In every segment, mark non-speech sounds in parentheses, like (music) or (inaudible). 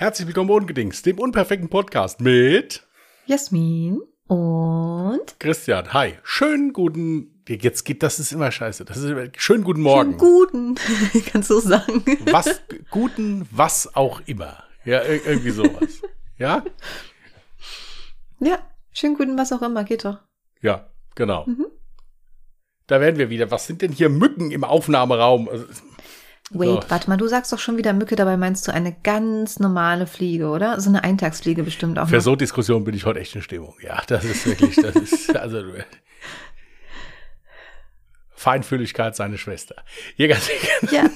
Herzlich willkommen Ungedings, dem unperfekten Podcast mit Jasmin und Christian. Hi, schönen guten, jetzt geht, das ist immer scheiße, das ist schönen guten Morgen. Schönen guten, (laughs) kannst du sagen. Was, guten, was auch immer. Ja, irgendwie sowas. (laughs) ja? Ja, schönen guten, was auch immer, geht doch. Ja, genau. Mhm. Da werden wir wieder. Was sind denn hier Mücken im Aufnahmeraum? Also, Wait, so. warte mal, du sagst doch schon wieder Mücke, dabei meinst du eine ganz normale Fliege, oder? So eine Eintagsfliege bestimmt auch. Für noch. so Diskussionen bin ich heute echt in Stimmung. Ja, das ist wirklich, das (laughs) ist, also, Feinfühligkeit seine Schwester. Hier ganz (laughs) ja,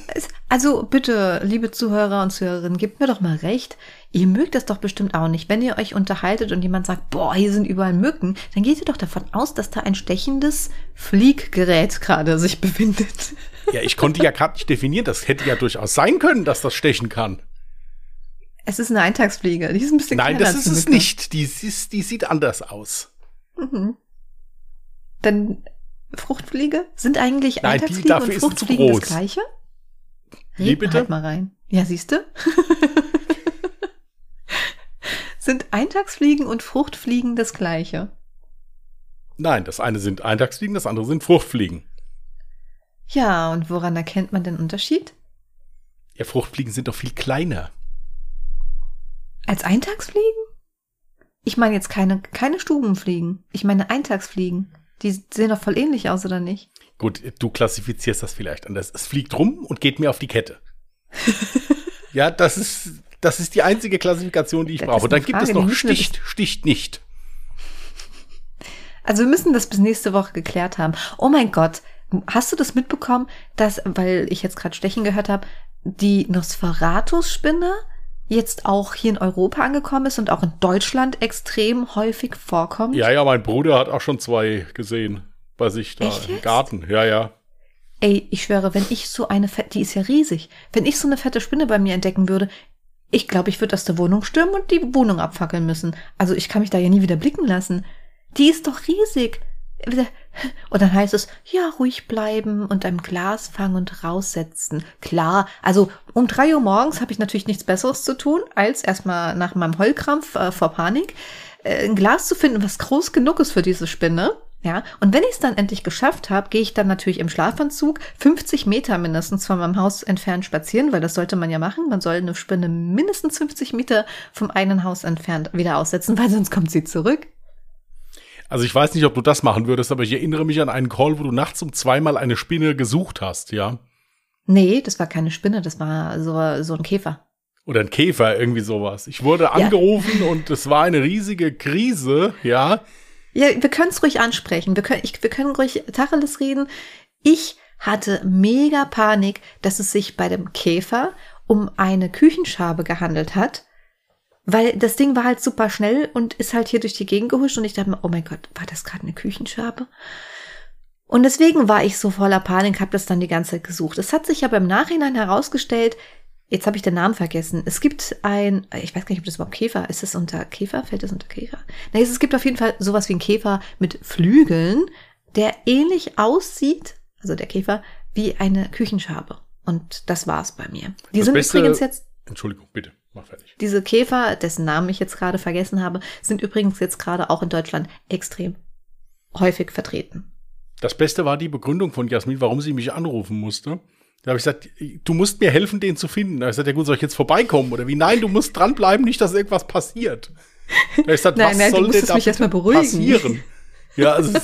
also bitte, liebe Zuhörer und Zuhörerinnen, gebt mir doch mal recht. Ihr mögt das doch bestimmt auch nicht. Wenn ihr euch unterhaltet und jemand sagt, boah, hier sind überall Mücken, dann geht ihr doch davon aus, dass da ein stechendes Flieggerät gerade sich befindet. Ja, ich konnte ja gerade nicht definieren. Das hätte ja durchaus sein können, dass das stechen kann. Es ist eine Eintagsfliege. Die ist ein bisschen Nein, das ist es nicht. Die, ist, die sieht anders aus. Mhm. Dann Fruchtfliege? Sind eigentlich Nein, Eintagsfliegen und Fruchtfliegen das gleiche? Wie bitte? Halt mal rein. Ja, siehst du? (laughs) sind Eintagsfliegen und Fruchtfliegen das gleiche? Nein, das eine sind Eintagsfliegen, das andere sind Fruchtfliegen. Ja, und woran erkennt man den Unterschied? Ja, Fruchtfliegen sind doch viel kleiner. Als Eintagsfliegen? Ich meine jetzt keine, keine Stubenfliegen. Ich meine Eintagsfliegen. Die sehen doch voll ähnlich aus, oder nicht? Gut, du klassifizierst das vielleicht anders. Es fliegt rum und geht mir auf die Kette. (laughs) ja, das ist, das ist die einzige Klassifikation, die ich das brauche. Dann gibt es noch sticht, sticht nicht. Also wir müssen das bis nächste Woche geklärt haben. Oh mein Gott, hast du das mitbekommen, dass, weil ich jetzt gerade Stechen gehört habe, die Nosferatu-Spinne jetzt auch hier in Europa angekommen ist und auch in Deutschland extrem häufig vorkommt? Ja, ja, mein Bruder hat auch schon zwei gesehen bei sich da Echt im jetzt? Garten. Ja, ja. Ey, ich schwöre, wenn ich so eine fette, die ist ja riesig, wenn ich so eine fette Spinne bei mir entdecken würde, ich glaube, ich würde aus der Wohnung stürmen und die Wohnung abfackeln müssen. Also ich kann mich da ja nie wieder blicken lassen. Die ist doch riesig. Und dann heißt es, ja, ruhig bleiben und ein Glas fangen und raussetzen. Klar, also um drei Uhr morgens habe ich natürlich nichts Besseres zu tun, als erstmal nach meinem Heulkrampf äh, vor Panik äh, ein Glas zu finden, was groß genug ist für diese Spinne. Ja, und wenn ich es dann endlich geschafft habe, gehe ich dann natürlich im Schlafanzug 50 Meter mindestens von meinem Haus entfernt spazieren, weil das sollte man ja machen. Man soll eine Spinne mindestens 50 Meter vom einen Haus entfernt wieder aussetzen, (laughs) weil sonst kommt sie zurück. Also ich weiß nicht, ob du das machen würdest, aber ich erinnere mich an einen Call, wo du nachts um zweimal eine Spinne gesucht hast, ja? Nee, das war keine Spinne, das war so, so ein Käfer. Oder ein Käfer, irgendwie sowas. Ich wurde angerufen ja. und es war eine riesige Krise, ja. Ja, wir können es ruhig ansprechen. Wir können, ich, wir können ruhig Tacheles reden. Ich hatte mega Panik, dass es sich bei dem Käfer um eine Küchenschabe gehandelt hat weil das Ding war halt super schnell und ist halt hier durch die Gegend gehuscht und ich dachte mir, oh mein Gott, war das gerade eine Küchenschabe? Und deswegen war ich so voller Panik, habe das dann die ganze Zeit gesucht. Es hat sich aber im Nachhinein herausgestellt, jetzt habe ich den Namen vergessen. Es gibt ein, ich weiß gar nicht, ob das überhaupt Käfer, ist es unter Käfer? Fällt das unter Käfer? Nein, es gibt auf jeden Fall sowas wie ein Käfer mit Flügeln, der ähnlich aussieht, also der Käfer, wie eine Küchenschabe. Und das war's bei mir. Die das sind Beste, übrigens jetzt. Entschuldigung, bitte. Mach fertig. Diese Käfer, dessen Namen ich jetzt gerade vergessen habe, sind übrigens jetzt gerade auch in Deutschland extrem häufig vertreten. Das Beste war die Begründung von Jasmin, warum sie mich anrufen musste. Da habe ich gesagt, du musst mir helfen, den zu finden. Da habe ich gesagt, ja gut, soll ich jetzt vorbeikommen oder wie? Nein, du musst dranbleiben, nicht, dass irgendwas passiert. Da habe ich gesagt, (laughs) nein, was nein, soll denn da mich passieren? Ja, also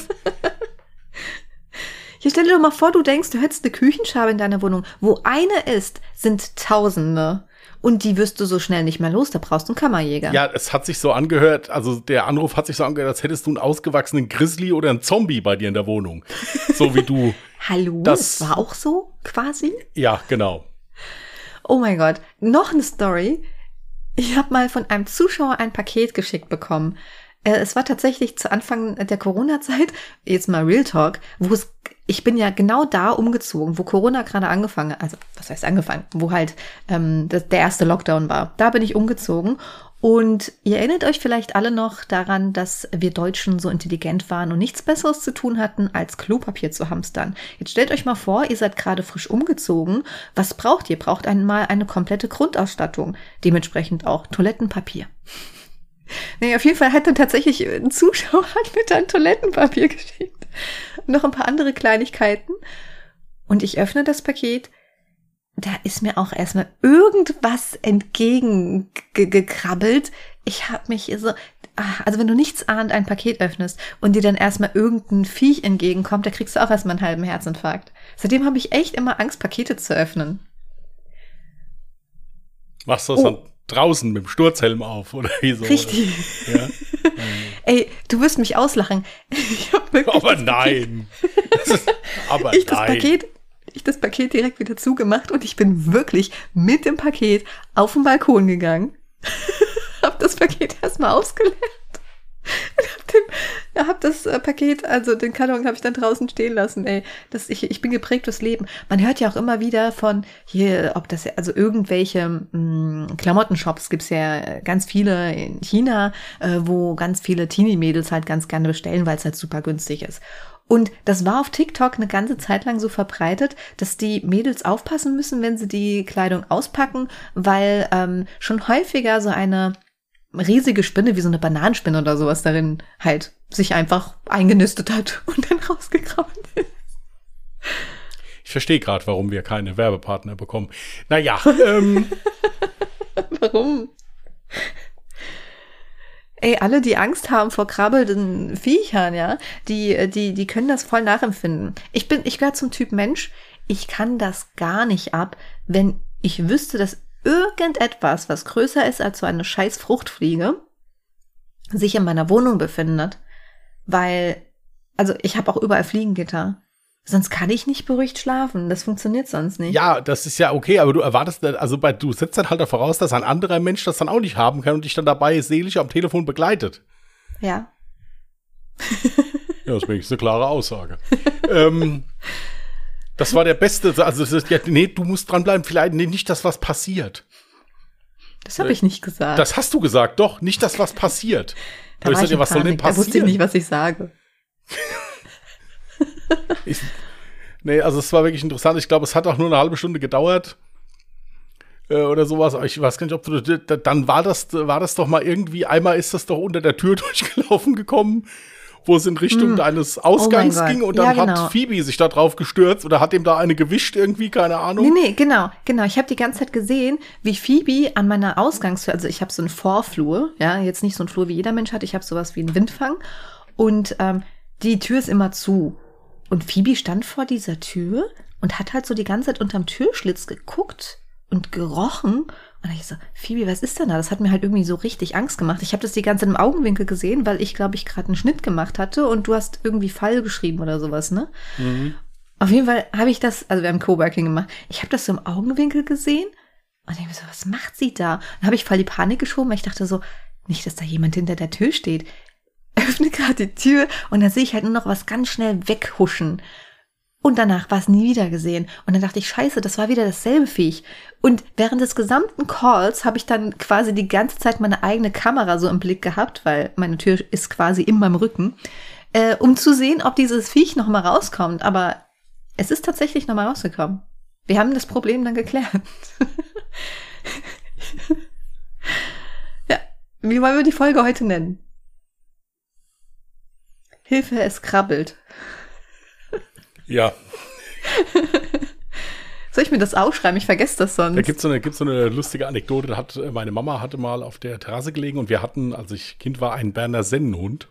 Hier (laughs) stell dir doch mal vor, du denkst, du hättest eine Küchenschabe in deiner Wohnung. Wo eine ist, sind Tausende. Und die wirst du so schnell nicht mehr los, da brauchst du einen Kammerjäger. Ja, es hat sich so angehört, also der Anruf hat sich so angehört, als hättest du einen ausgewachsenen Grizzly oder einen Zombie bei dir in der Wohnung. So wie du. (laughs) Hallo, das, das war auch so, quasi? Ja, genau. Oh mein Gott, noch eine Story. Ich habe mal von einem Zuschauer ein Paket geschickt bekommen. Äh, es war tatsächlich zu Anfang der Corona-Zeit, jetzt mal Real Talk, wo es ich bin ja genau da umgezogen, wo Corona gerade angefangen, also was heißt angefangen, wo halt ähm, das, der erste Lockdown war. Da bin ich umgezogen Und ihr erinnert euch vielleicht alle noch daran, dass wir Deutschen so intelligent waren und nichts Besseres zu tun hatten, als Klopapier zu hamstern. Jetzt stellt euch mal vor, ihr seid gerade frisch umgezogen. Was braucht ihr? Braucht einmal eine komplette Grundausstattung. Dementsprechend auch Toilettenpapier. (laughs) Nee, auf jeden Fall hat dann tatsächlich ein Zuschauer (laughs) mir dann Toilettenpapier geschickt. Noch ein paar andere Kleinigkeiten. Und ich öffne das Paket. Da ist mir auch erstmal irgendwas entgegengekrabbelt. Ich habe mich so, ah, also wenn du nichts ahnt ein Paket öffnest und dir dann erstmal irgendein Viech entgegenkommt, da kriegst du auch erstmal einen halben Herzinfarkt. Seitdem habe ich echt immer Angst, Pakete zu öffnen. Machst du das oh. dann draußen mit dem Sturzhelm auf oder wie so? Richtig. (laughs) Ja? Ey, du wirst mich auslachen. (laughs) aber nein. aber ich nein. Das Paket, ich das Paket direkt wieder zugemacht und ich bin wirklich mit dem Paket auf den Balkon gegangen. (laughs) hab das Paket erstmal ausgeleert. (laughs) den, hab das äh, Paket, also den Karton habe ich dann draußen stehen lassen, ey. Das, ich, ich bin geprägt fürs Leben. Man hört ja auch immer wieder von hier, ob das, also irgendwelche mh, mm, Klamottenshops gibt's ja ganz viele in China, äh, wo ganz viele Teenie-Mädels halt ganz gerne bestellen, weil es halt super günstig ist. Und das war auf TikTok eine ganze Zeit lang so verbreitet, dass die Mädels aufpassen müssen, wenn sie die Kleidung auspacken, weil ähm, schon häufiger so eine riesige Spinne, wie so eine Bananenspinne oder sowas darin halt sich einfach eingenistet hat (laughs) und dann rausgekramt ist. Ich verstehe gerade, warum wir keine Werbepartner bekommen. Naja, ähm. (laughs) warum? Ey, alle, die Angst haben vor krabbelnden Viechern, ja, die, die, die können das voll nachempfinden. Ich bin, ich gehöre zum Typ Mensch. Ich kann das gar nicht ab, wenn ich wüsste, dass irgendetwas, was größer ist als so eine scheiß Fruchtfliege, sich in meiner Wohnung befindet. Weil, also ich habe auch überall Fliegengitter. Sonst kann ich nicht beruhigt schlafen. Das funktioniert sonst nicht. Ja, das ist ja okay, aber du erwartest, also bei, du setzt dann halt auch voraus, dass ein anderer Mensch das dann auch nicht haben kann und dich dann dabei seelisch am Telefon begleitet. Ja. ja, das ist eine klare Aussage. (laughs) ähm, das war der beste, also das ist, ja, nee, du musst dranbleiben, vielleicht nee, nicht, dass was passiert. Das habe ich nicht gesagt. Das hast du gesagt, doch, nicht, dass was passiert. Da, war ich ja, was soll denn passieren? Da wusste ich nicht, was ich sage. (laughs) ich, nee, also es war wirklich interessant. Ich glaube, es hat auch nur eine halbe Stunde gedauert äh, oder sowas. Ich weiß gar nicht, ob du dann war das war das doch mal irgendwie einmal ist das doch unter der Tür (laughs) durchgelaufen gekommen, wo es in Richtung mm. deines Ausgangs oh ging und dann ja, genau. hat Phoebe sich da drauf gestürzt oder hat ihm da eine gewischt irgendwie, keine Ahnung. Nee, nee, genau, genau. Ich habe die ganze Zeit gesehen, wie Phoebe an meiner Ausgangstür, also ich habe so einen Vorflur, ja, jetzt nicht so einen Flur wie jeder Mensch hat, ich habe sowas wie einen Windfang und ähm, die Tür ist immer zu und Phoebe stand vor dieser Tür und hat halt so die ganze Zeit unterm Türschlitz geguckt und gerochen. Und ich so, Phoebe, was ist denn da? Das hat mir halt irgendwie so richtig Angst gemacht. Ich habe das die ganze Zeit im Augenwinkel gesehen, weil ich, glaube ich, gerade einen Schnitt gemacht hatte und du hast irgendwie Fall geschrieben oder sowas, ne? Mhm. Auf jeden Fall habe ich das, also wir haben Coworking gemacht, ich habe das so im Augenwinkel gesehen und ich mir so, was macht sie da? Dann habe ich voll die Panik geschoben, weil ich dachte so, nicht, dass da jemand hinter der Tür steht öffne gerade die Tür und dann sehe ich halt nur noch was ganz schnell weghuschen. Und danach war es nie wieder gesehen. Und dann dachte ich, scheiße, das war wieder dasselbe Viech. Und während des gesamten Calls habe ich dann quasi die ganze Zeit meine eigene Kamera so im Blick gehabt, weil meine Tür ist quasi in meinem Rücken, äh, um zu sehen, ob dieses Viech noch mal rauskommt. Aber es ist tatsächlich noch mal rausgekommen. Wir haben das Problem dann geklärt. (laughs) ja, wie wollen wir die Folge heute nennen? Hilfe, es krabbelt. Ja. (laughs) Soll ich mir das aufschreiben? Ich vergesse das sonst. Da gibt es so, eine, so eine lustige Anekdote. Da hat, äh, meine Mama hatte mal auf der Terrasse gelegen und wir hatten, als ich Kind war, einen Berner Sennenhund.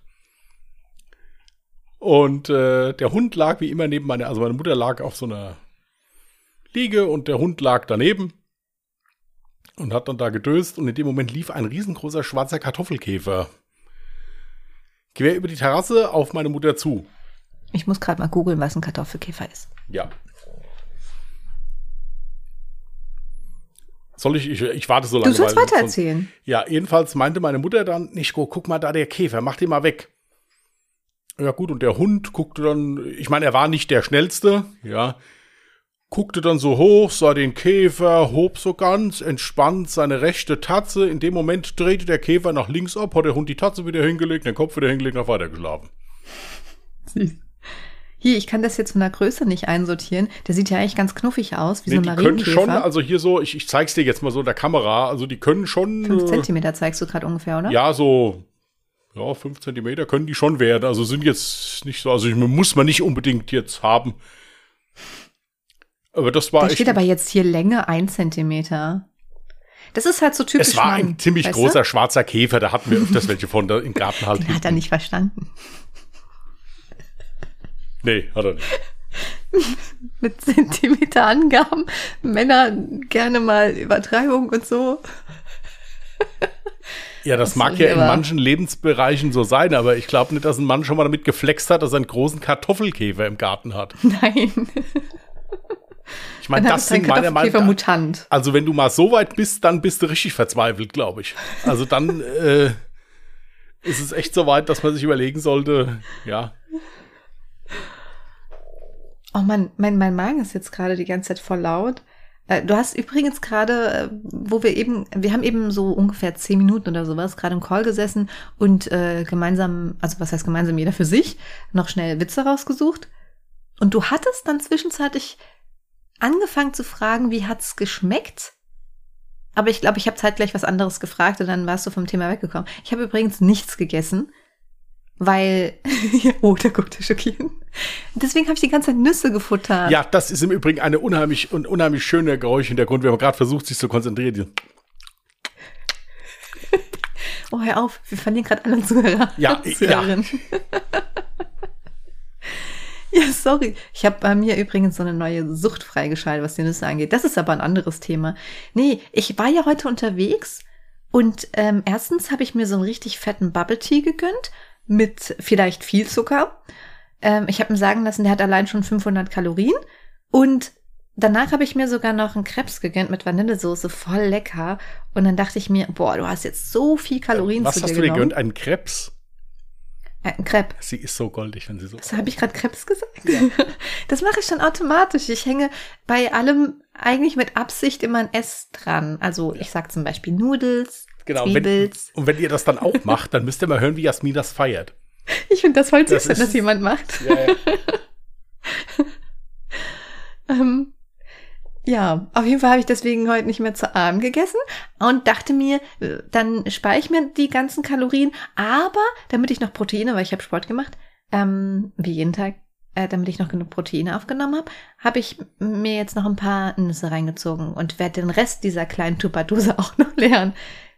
Und äh, der Hund lag wie immer neben meiner, also meine Mutter lag auf so einer Liege und der Hund lag daneben und hat dann da gedöst und in dem Moment lief ein riesengroßer schwarzer Kartoffelkäfer quer über die Terrasse auf meine Mutter zu. Ich muss gerade mal googeln, was ein Kartoffelkäfer ist. Ja. Soll ich, ich, ich warte so lange. Du sollst weiter erzählen. Ja, jedenfalls meinte meine Mutter dann, Nischko, guck mal da, der Käfer, mach den mal weg. Ja gut, und der Hund guckte dann, ich meine, er war nicht der schnellste, ja. Guckte dann so hoch, sah den Käfer, hob so ganz entspannt seine rechte Tatze. In dem Moment drehte der Käfer nach links ab, hat der Hund die Tatze wieder hingelegt, den Kopf wieder hingelegt, noch weiter geschlafen. Süß. (laughs) Hier, ich kann das jetzt von der Größe nicht einsortieren. Der sieht ja eigentlich ganz knuffig aus, wie Nee, so die ein können Marienkäfer. schon, also hier so, ich, ich zeig's dir jetzt mal so in der Kamera, also die können schon. Fünf äh, Zentimeter zeigst du gerade ungefähr, oder? Ja, so, ja, fünf Zentimeter können die schon werden. Also sind jetzt nicht so, also muss man nicht unbedingt jetzt haben. Aber das war Da steht aber jetzt hier Länge ein Zentimeter. Das ist halt so typisch es war Mann, ein ziemlich großer schwarzer Käfer, da hatten wir öfters welche von da im Garten halt. (laughs) Du? Den hat er nicht verstanden. Nee, hat er nicht. (laughs) Mit Zentimeterangaben. Männer gerne mal Übertreibung und so. Ja, das Das mag ja in manchen Lebensbereichen so sein, aber ich glaube nicht, dass ein Mann schon mal damit geflext hat, dass er einen großen Kartoffelkäfer im Garten hat. (laughs) Nein. Ich meine, das sind meiner Meinung nach. Also, wenn du mal so weit bist, dann bist du richtig verzweifelt, glaube ich. Also dann (laughs) äh, ist es echt so weit, dass man sich überlegen sollte, ja, Oh Mann, mein, mein Magen ist jetzt gerade die ganze Zeit voll laut. Äh, Du hast übrigens gerade, äh, wo wir eben, wir haben eben so ungefähr zehn Minuten oder sowas gerade im Call gesessen und äh, gemeinsam, also was heißt gemeinsam, jeder für sich, noch schnell Witze rausgesucht. Und du hattest dann zwischenzeitlich angefangen zu fragen, wie hat's geschmeckt? Aber ich glaube, ich habe zeitgleich was anderes gefragt und dann warst du vom Thema weggekommen. Ich habe übrigens nichts gegessen, weil, (laughs) oh, da guckt er schockiert. Deswegen habe ich die ganze Zeit Nüsse gefuttert. Ja, das ist im Übrigen eine unheimlich, un, unheimlich schöne Geräuschhintergrund. Wir haben gerade versucht, sich zu konzentrieren. (laughs) Oh, hör auf, wir verlieren gerade alle Zuhörer. Ja, Zuhörerinnen. (laughs) ja, sorry. Ich habe bei mir übrigens so eine neue Sucht freigeschaltet, was die Nüsse angeht. Das ist aber ein anderes Thema. Nee, ich war ja heute unterwegs und ähm, erstens habe ich mir so einen richtig fetten Bubble Tea gegönnt mit vielleicht viel Zucker. Ähm, ich habe mir sagen lassen, der hat allein schon 500 Kalorien und Danach habe ich mir sogar noch einen Krebs gegönnt mit Vanillesoße, voll lecker. Und dann dachte ich mir, boah, du hast jetzt so viel Kalorien Was zu hast dir du dir gegönnt? Einen Krebs? Äh, ein Crepe. Sie ist so goldig, wenn sie so. Das habe ich gerade Krebs gesagt. (laughs) Das mache ich schon automatisch. Ich hänge bei allem eigentlich mit Absicht immer ein S dran. Also ich sag zum Beispiel Nudels, Genau. Wenn, Zwiebels. und wenn ihr das dann auch macht, dann müsst ihr mal hören, wie Jasmin das feiert. (laughs) Ich finde das voll Das süß, wenn das ist- jemand macht. Ja, ja. (laughs) Ähm, ja, auf jeden Fall habe ich deswegen heute nicht mehr zu Abend gegessen und dachte mir, äh, dann spare ich mir die ganzen Kalorien, aber damit ich noch Proteine, weil ich habe Sport gemacht, ähm, wie jeden Tag, äh, damit ich noch genug Proteine aufgenommen habe, habe ich mir jetzt noch ein paar Nüsse reingezogen und werde den Rest dieser kleinen Tupperdose (laughs) auch noch leeren.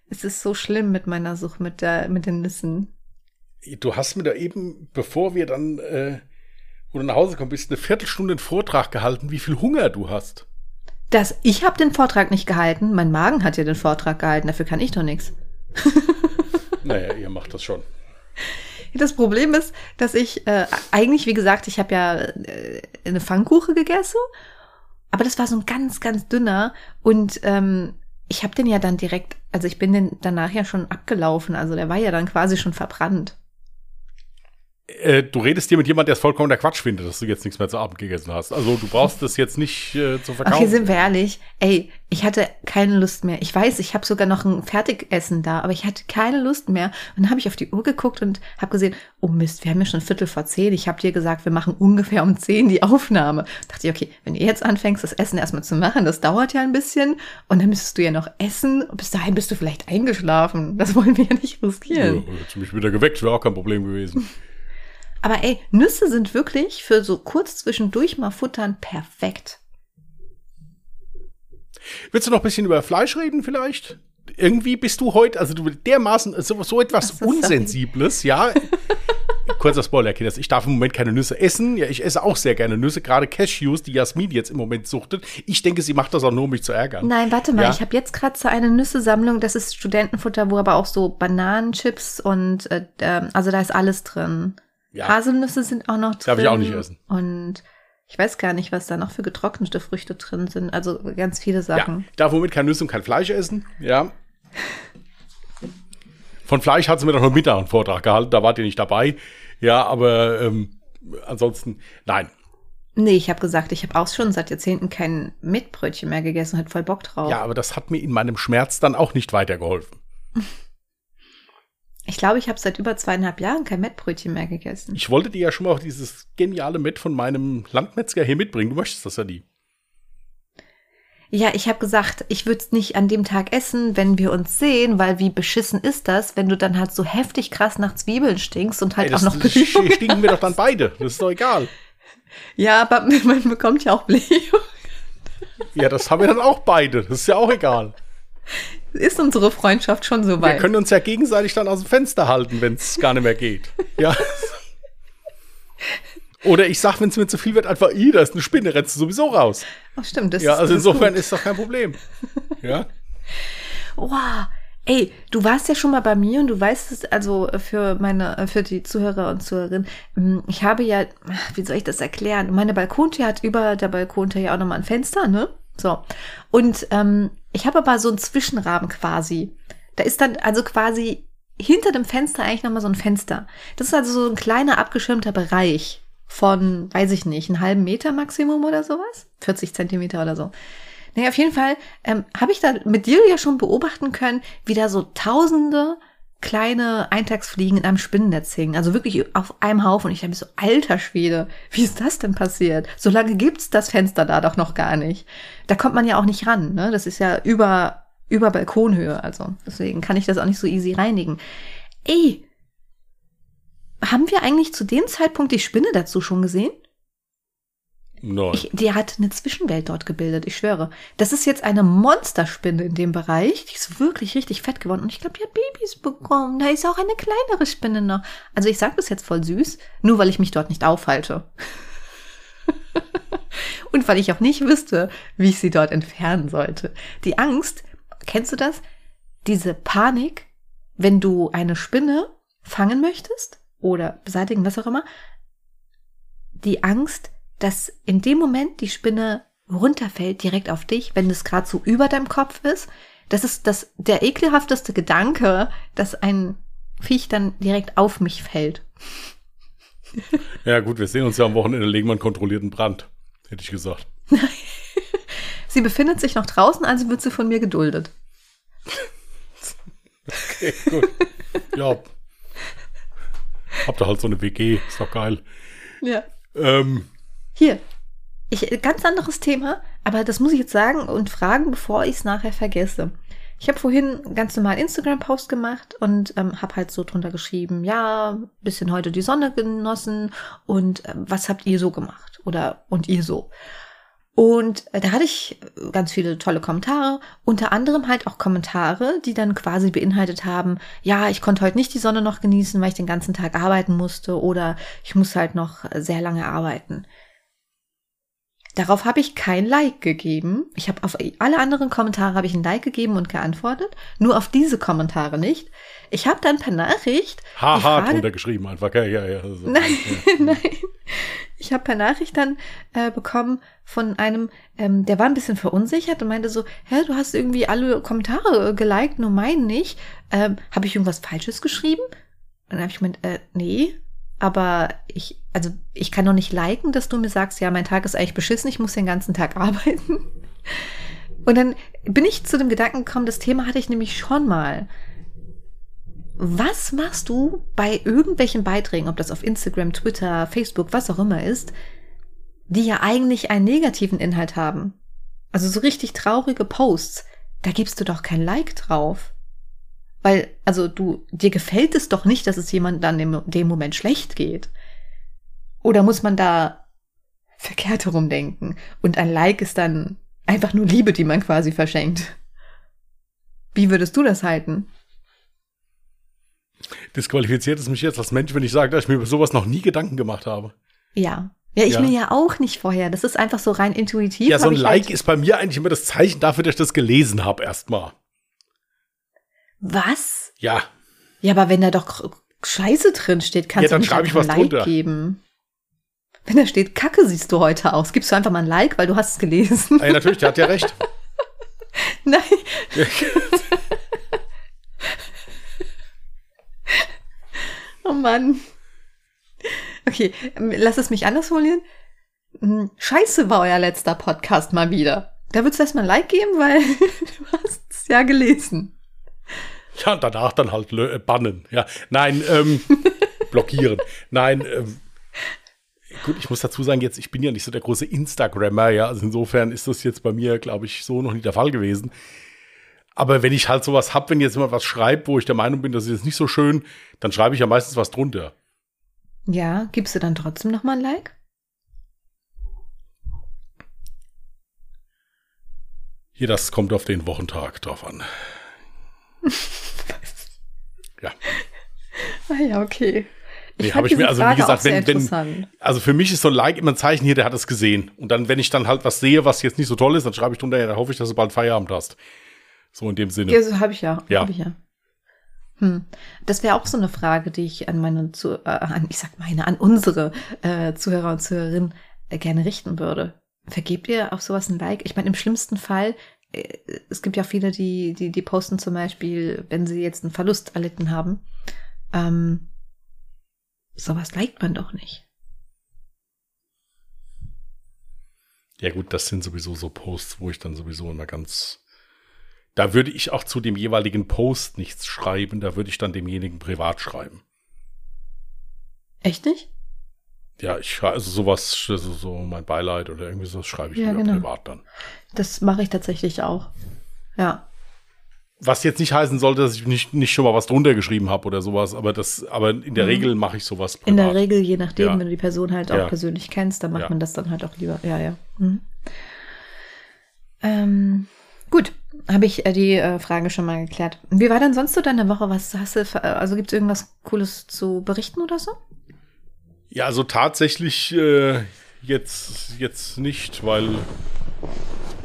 Es ist so schlimm mit meiner Sucht mit, der, mit den Nüssen. Du hast mir da eben, bevor wir dann, äh, wo du nach Hause gekommen bist, eine Viertelstunde einen Vortrag gehalten, wie viel Hunger du hast. Das, ich habe den Vortrag nicht gehalten, mein Magen hat ja den Vortrag gehalten, dafür kann ich doch nichts. (laughs) Naja, ihr macht das schon. Das Problem ist, dass ich äh, eigentlich, wie gesagt, ich habe ja äh, eine Pfannkuche gegessen, aber das war so ein ganz, ganz dünner und ähm, ich habe den ja dann direkt, also ich bin den danach ja schon abgelaufen, also der war ja dann quasi schon verbrannt. Äh, du redest hier mit jemandem, der es vollkommen der Quatsch findet, dass du jetzt nichts mehr zu Abend gegessen hast. Also du brauchst das jetzt nicht äh, zu verkaufen. Okay, sind wir ehrlich, ey, ich hatte keine Lust mehr. Ich weiß, ich habe sogar noch ein Fertigessen da, aber ich hatte keine Lust mehr. Und dann habe ich auf die Uhr geguckt und habe gesehen, oh Mist, wir haben ja schon Viertel vor zehn. Ich habe dir gesagt, wir machen ungefähr um zehn die Aufnahme. Dachte ich, okay, wenn du jetzt anfängst, das Essen erstmal zu machen, das dauert ja ein bisschen und dann müsstest du ja noch essen. Und bis dahin bist du vielleicht eingeschlafen. Das wollen wir ja nicht ja, riskieren. jetzt mich wieder geweckt, wäre auch kein Problem gewesen. Aber ey, Nüsse sind wirklich für so kurz zwischendurch mal futtern perfekt. Willst du noch ein bisschen über Fleisch reden vielleicht? Irgendwie bist du heute, also du dermaßen so, so etwas Ach. Unsensibles, ja. (laughs) Kurzer Spoiler, Kinders. Ich darf im Moment keine Nüsse essen. Ja, ich esse auch sehr gerne Nüsse, gerade Cashews, die Jasmin jetzt im Moment suchtet. Ich denke, sie macht das auch nur, um mich zu ärgern. Nein, warte mal, Ja. ich habe jetzt gerade so eine Nüsse-Sammlung, das ist Studentenfutter, wo aber auch so Bananenchips und äh, ähm, also da ist alles drin. Ja. Haselnüsse sind auch noch drin. Darf ich auch nicht essen. Und ich weiß gar nicht, was da noch für getrocknete Früchte drin sind. Also ganz viele Ja, Sachen. ich darf im Moment keine Nüsse und kein Fleisch essen. Ja. Von Fleisch hat sie mir doch noch Mittag einen Vortrag gehalten, da wart ihr nicht dabei. Ja, aber ähm, ansonsten, nein. Nee, ich habe gesagt, ich habe auch schon seit Jahrzehnten kein Mettbrötchen mehr gegessen und hat voll Bock drauf. Ja, aber das hat mir in meinem Schmerz dann auch nicht weitergeholfen. (laughs) Ich glaube, ich habe seit über zweieinhalb Jahren kein Mettbrötchen mehr gegessen. Ich wollte dir ja schon mal auch dieses geniale Mett von meinem Landmetzger hier mitbringen. Du möchtest das ja nie. Ja, ich habe gesagt, ich würde es nicht an dem Tag essen, wenn wir uns sehen, weil wie beschissen ist das, wenn du dann halt so heftig krass nach Zwiebeln stinkst und halt Ey, auch noch (laughs) das stinken wir doch dann beide. Das ist doch egal. Ja, aber (laughs) man bekommt ja auch Blähung. Ja, das haben wir dann auch beide. Das ist ja auch egal. Ist unsere Freundschaft schon so Wir weit? können uns ja gegenseitig dann aus dem Fenster halten, wenn es gar nicht mehr geht. (laughs) Ja. Oder ich sag, wenn es mir zu viel wird, einfach, i, da ist eine Spinne, rennst du sowieso raus. Ach, stimmt. Das Ja, ist, also das insofern gut. ist doch kein Problem. (laughs) Ja. Wow. Ey, du warst ja schon mal bei mir und du weißt es, also für meine, für die Zuhörer und Zuhörerinnen, ähm, ich habe ja, wie soll ich das erklären? Meine Balkontür hat über der Balkontür ja auch nochmal ein Fenster, ne? So. Und ähm, ich habe aber so einen Zwischenrahmen quasi. Da ist dann also quasi hinter dem Fenster eigentlich nochmal so ein Fenster. Das ist also so ein kleiner abgeschirmter Bereich von, weiß ich nicht, einen halben Meter Maximum oder sowas. 40 Zentimeter oder so. Naja, auf jeden Fall ähm, habe ich da mit dir ja schon beobachten können, wie da so tausende kleine Eintagsfliegen in einem Spinnennetz hingen. Also wirklich auf einem Haufen. Und ich habe mir so, alter Schwede, wie ist das denn passiert? So lange gibt's das Fenster da doch noch gar nicht. Da kommt man ja auch nicht ran. Ne? Das ist ja über, über Balkonhöhe. Also deswegen kann ich das auch nicht so easy reinigen. Ey, haben wir eigentlich zu dem Zeitpunkt die Spinne dazu schon gesehen? Nein. Ich, die hat eine Zwischenwelt dort gebildet, ich schwöre. Das ist jetzt eine Monsterspinne in dem Bereich. Die ist wirklich richtig fett geworden. Und ich glaube, die hat Babys bekommen. Da ist auch eine kleinere Spinne noch. Also ich sage das jetzt voll süß, nur weil ich mich dort nicht aufhalte. (laughs) Und weil ich auch nicht wüsste, wie ich sie dort entfernen sollte. Die Angst, kennst du das? Diese Panik, wenn du eine Spinne fangen möchtest oder beseitigen, was auch immer. Die Angst, dass in dem Moment die Spinne runterfällt direkt auf dich, wenn es gerade so über deinem Kopf ist. Das ist das, der ekelhafteste Gedanke, dass ein Viech dann direkt auf mich fällt. Ja, gut, wir sehen uns ja am Wochenende, legen wir einen kontrollierten Brand. Hätte ich gesagt. (laughs) Sie befindet sich noch draußen, also wird sie von mir geduldet. Okay, gut. ja. Habt ihr halt so eine WG, ist doch geil. Ja. Ähm, Hier. Ich, ganz anderes Thema, aber das muss ich jetzt sagen und fragen, bevor ich es nachher vergesse. Ich habe vorhin ganz normal Instagram-Post gemacht und ähm, habe halt so drunter geschrieben, ja, bisschen heute die Sonne genossen und ähm, was habt ihr so gemacht? Oder und ihr so. Und äh, da hatte ich ganz viele tolle Kommentare, unter anderem halt auch Kommentare, die dann quasi beinhaltet haben, ja, ich konnte heute nicht die Sonne noch genießen, weil ich den ganzen Tag arbeiten musste oder ich muss halt noch sehr lange arbeiten. Darauf habe ich kein Like gegeben. Ich habe auf alle anderen Kommentare habe ich ein Like gegeben und geantwortet, nur auf diese Kommentare nicht. Ich habe dann per Nachricht haha, Frage- drunter geschrieben einfach. Ja, ja, ja. So. (laughs) Nein, nein. Ich habe per Nachricht dann äh, bekommen von einem, ähm, der war ein bisschen verunsichert und meinte so, hä, du hast irgendwie alle Kommentare geliked, nur meinen nicht. Ähm, habe ich irgendwas Falsches geschrieben? Und dann habe ich gemeint, äh, nee, aber ich, also ich kann doch nicht liken, dass du mir sagst, ja, mein Tag ist eigentlich beschissen, ich muss den ganzen Tag (laughs) arbeiten. Und dann bin ich zu dem Gedanken gekommen, das Thema hatte ich nämlich schon mal. Was machst du bei irgendwelchen Beiträgen, ob das auf Instagram, Twitter, Facebook, was auch immer ist, die ja eigentlich einen negativen Inhalt haben? Also so richtig traurige Posts. Da gibst du doch kein Like drauf. Weil, also du, dir gefällt es doch nicht, dass es jemandem dann in dem Moment schlecht geht. Oder muss man da verkehrt herum denken? Und ein Like ist dann einfach nur Liebe, die man quasi verschenkt. Wie würdest du das halten? Disqualifiziert es mich jetzt als Mensch, wenn ich sage, dass ich mir über sowas noch nie Gedanken gemacht habe. Ja. Ja, ich Ja. mir ja auch nicht vorher. Das ist einfach so rein intuitiv. Ja, so ein Like halt, ist bei mir eigentlich immer das Zeichen dafür, dass ich das gelesen habe erstmal. Was? Ja. Ja, aber wenn da doch Scheiße drin steht, kannst Ja, dann du nicht ich was ein Like drunter. geben. Wenn da steht, Kacke siehst du heute aus, gibst du einfach mal ein Like, weil du hast es gelesen. Ey, natürlich, der hat ja recht. (laughs) Nein. (laughs) oh Mann. Okay, ähm, lass es mich anders formulieren. Hm, Scheiße war euer letzter Podcast mal wieder. Da würdest du erstmal ein Like geben, weil (laughs) du hast es ja gelesen. Ja, und danach dann halt äh, bannen. Ja, nein, ähm, (laughs) blockieren. Nein, ähm, gut, ich muss dazu sagen, jetzt, ich bin ja nicht so der große Instagrammer, ja, also insofern ist das jetzt bei mir, glaube ich, so noch nie der Fall gewesen. Aber wenn ich halt sowas hab, wenn jetzt jemand was schreibt, wo ich der Meinung bin, das ist jetzt nicht so schön, dann schreibe ich ja meistens was drunter. Ja, gibst du dann trotzdem nochmal ein Like? Hier, das kommt auf den Wochentag drauf an. Ja. Ah ja, okay. Nee, fand habe ich mir, also wie Frage gesagt, auch sehr wenn, wenn, interessant. also für mich ist so ein Like immer ein Zeichen hier, der hat es gesehen. Und dann, wenn ich dann halt was sehe, was jetzt nicht so toll ist, dann schreibe ich drunter, ja, dann hoffe ich, dass du bald Feierabend hast. So in dem Sinne. Ja, so habe ich ja. Ja. Hab ich ja. Hm. Das wäre auch so eine Frage, die ich an meine, zu, äh, an, ich sag meine, an unsere äh, Zuhörer und Zuhörerinnen äh, gerne richten würde. Vergebt ihr auf sowas ein Like? Ich meine, im schlimmsten Fall, es gibt ja viele, die, die, die posten zum Beispiel, wenn sie jetzt einen Verlust erlitten haben. Ähm, sowas liked man doch nicht. Ja gut, das sind sowieso so Posts, wo ich dann sowieso immer ganz. Da würde ich auch zu dem jeweiligen Post nichts schreiben, da würde ich dann demjenigen privat schreiben. Echt nicht? Ja, ich schreibe also sowas, also so mein Beileid oder irgendwie so schreibe ich Ja, genau. privat dann. Das mache ich tatsächlich auch. Ja. Was jetzt nicht heißen sollte, dass ich nicht, nicht schon mal was drunter geschrieben habe oder sowas, aber das, aber in der Mhm. Regel mache ich sowas privat. In der Regel, je nachdem, Ja. wenn du die Person halt auch Ja. persönlich kennst, dann macht Ja. man das dann halt auch lieber. Ja, ja. Mhm. Ähm, gut, habe ich äh, die äh, Frage schon mal geklärt. Wie war denn sonst so deine Woche? Was hast du, für- also gibt es irgendwas Cooles zu berichten oder so? Ja, also tatsächlich äh, jetzt, jetzt nicht, weil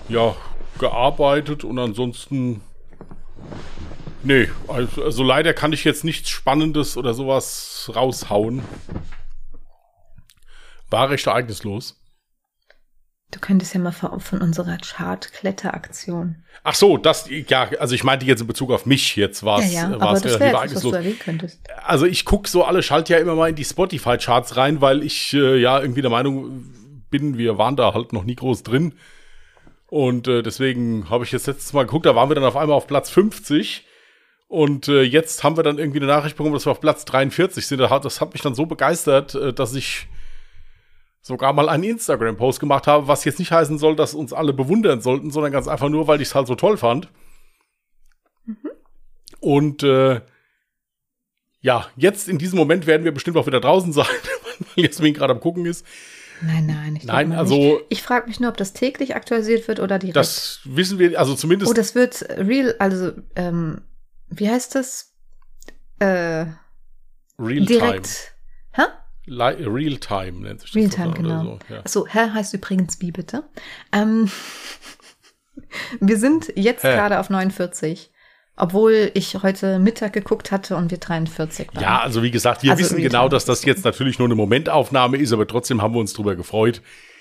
ja, gearbeitet und ansonsten. Nee, also, leider kann ich jetzt nichts Spannendes oder sowas raushauen. War recht ereignislos. Du könntest ja mal von, unserer Chart-Kletteraktion. Ach so, das, ja, also ich meinte jetzt in Bezug auf mich, jetzt war es ja, ja, relativ du ereignislos. Also ich gucke so alle Schaltjahr immer mal in die Spotify-Charts rein, weil ich äh, ja irgendwie der Meinung bin, wir waren da halt noch nie groß drin. Und äh, deswegen habe ich jetzt letztes Mal geguckt, da waren wir dann auf einmal auf Platz 50. Und äh, jetzt haben wir dann irgendwie eine Nachricht bekommen, dass wir auf Platz 43 sind. Das hat, das hat mich dann so begeistert, äh, dass ich sogar mal einen Instagram-Post gemacht habe, was jetzt nicht heißen soll, dass uns alle bewundern sollten, sondern ganz einfach nur, weil ich es halt so toll fand. Und äh, ja, jetzt in diesem Moment werden wir bestimmt auch wieder draußen sein, (laughs) weil Jasmin gerade am Gucken ist. Nein, nein, ich Nein, also- Nicht. Ich frage mich nur, ob das täglich aktualisiert wird oder direkt. Das wissen wir, also zumindest Oh, das wird real, also, ähm, wie heißt das? Äh, Real-Time. direkt. Hä? Real-Time nennt sich das. Realtime, genau. So, ja. Achso, Hä heißt übrigens wie bitte? Ähm, (laughs) wir sind jetzt Hä? gerade auf 49. Obwohl ich heute Mittag geguckt hatte und wir 43 waren. ja, also wie gesagt, wir Also wissen Realtime genau, dass das jetzt natürlich nur eine Momentaufnahme ist, aber trotzdem haben wir uns drüber gefreut.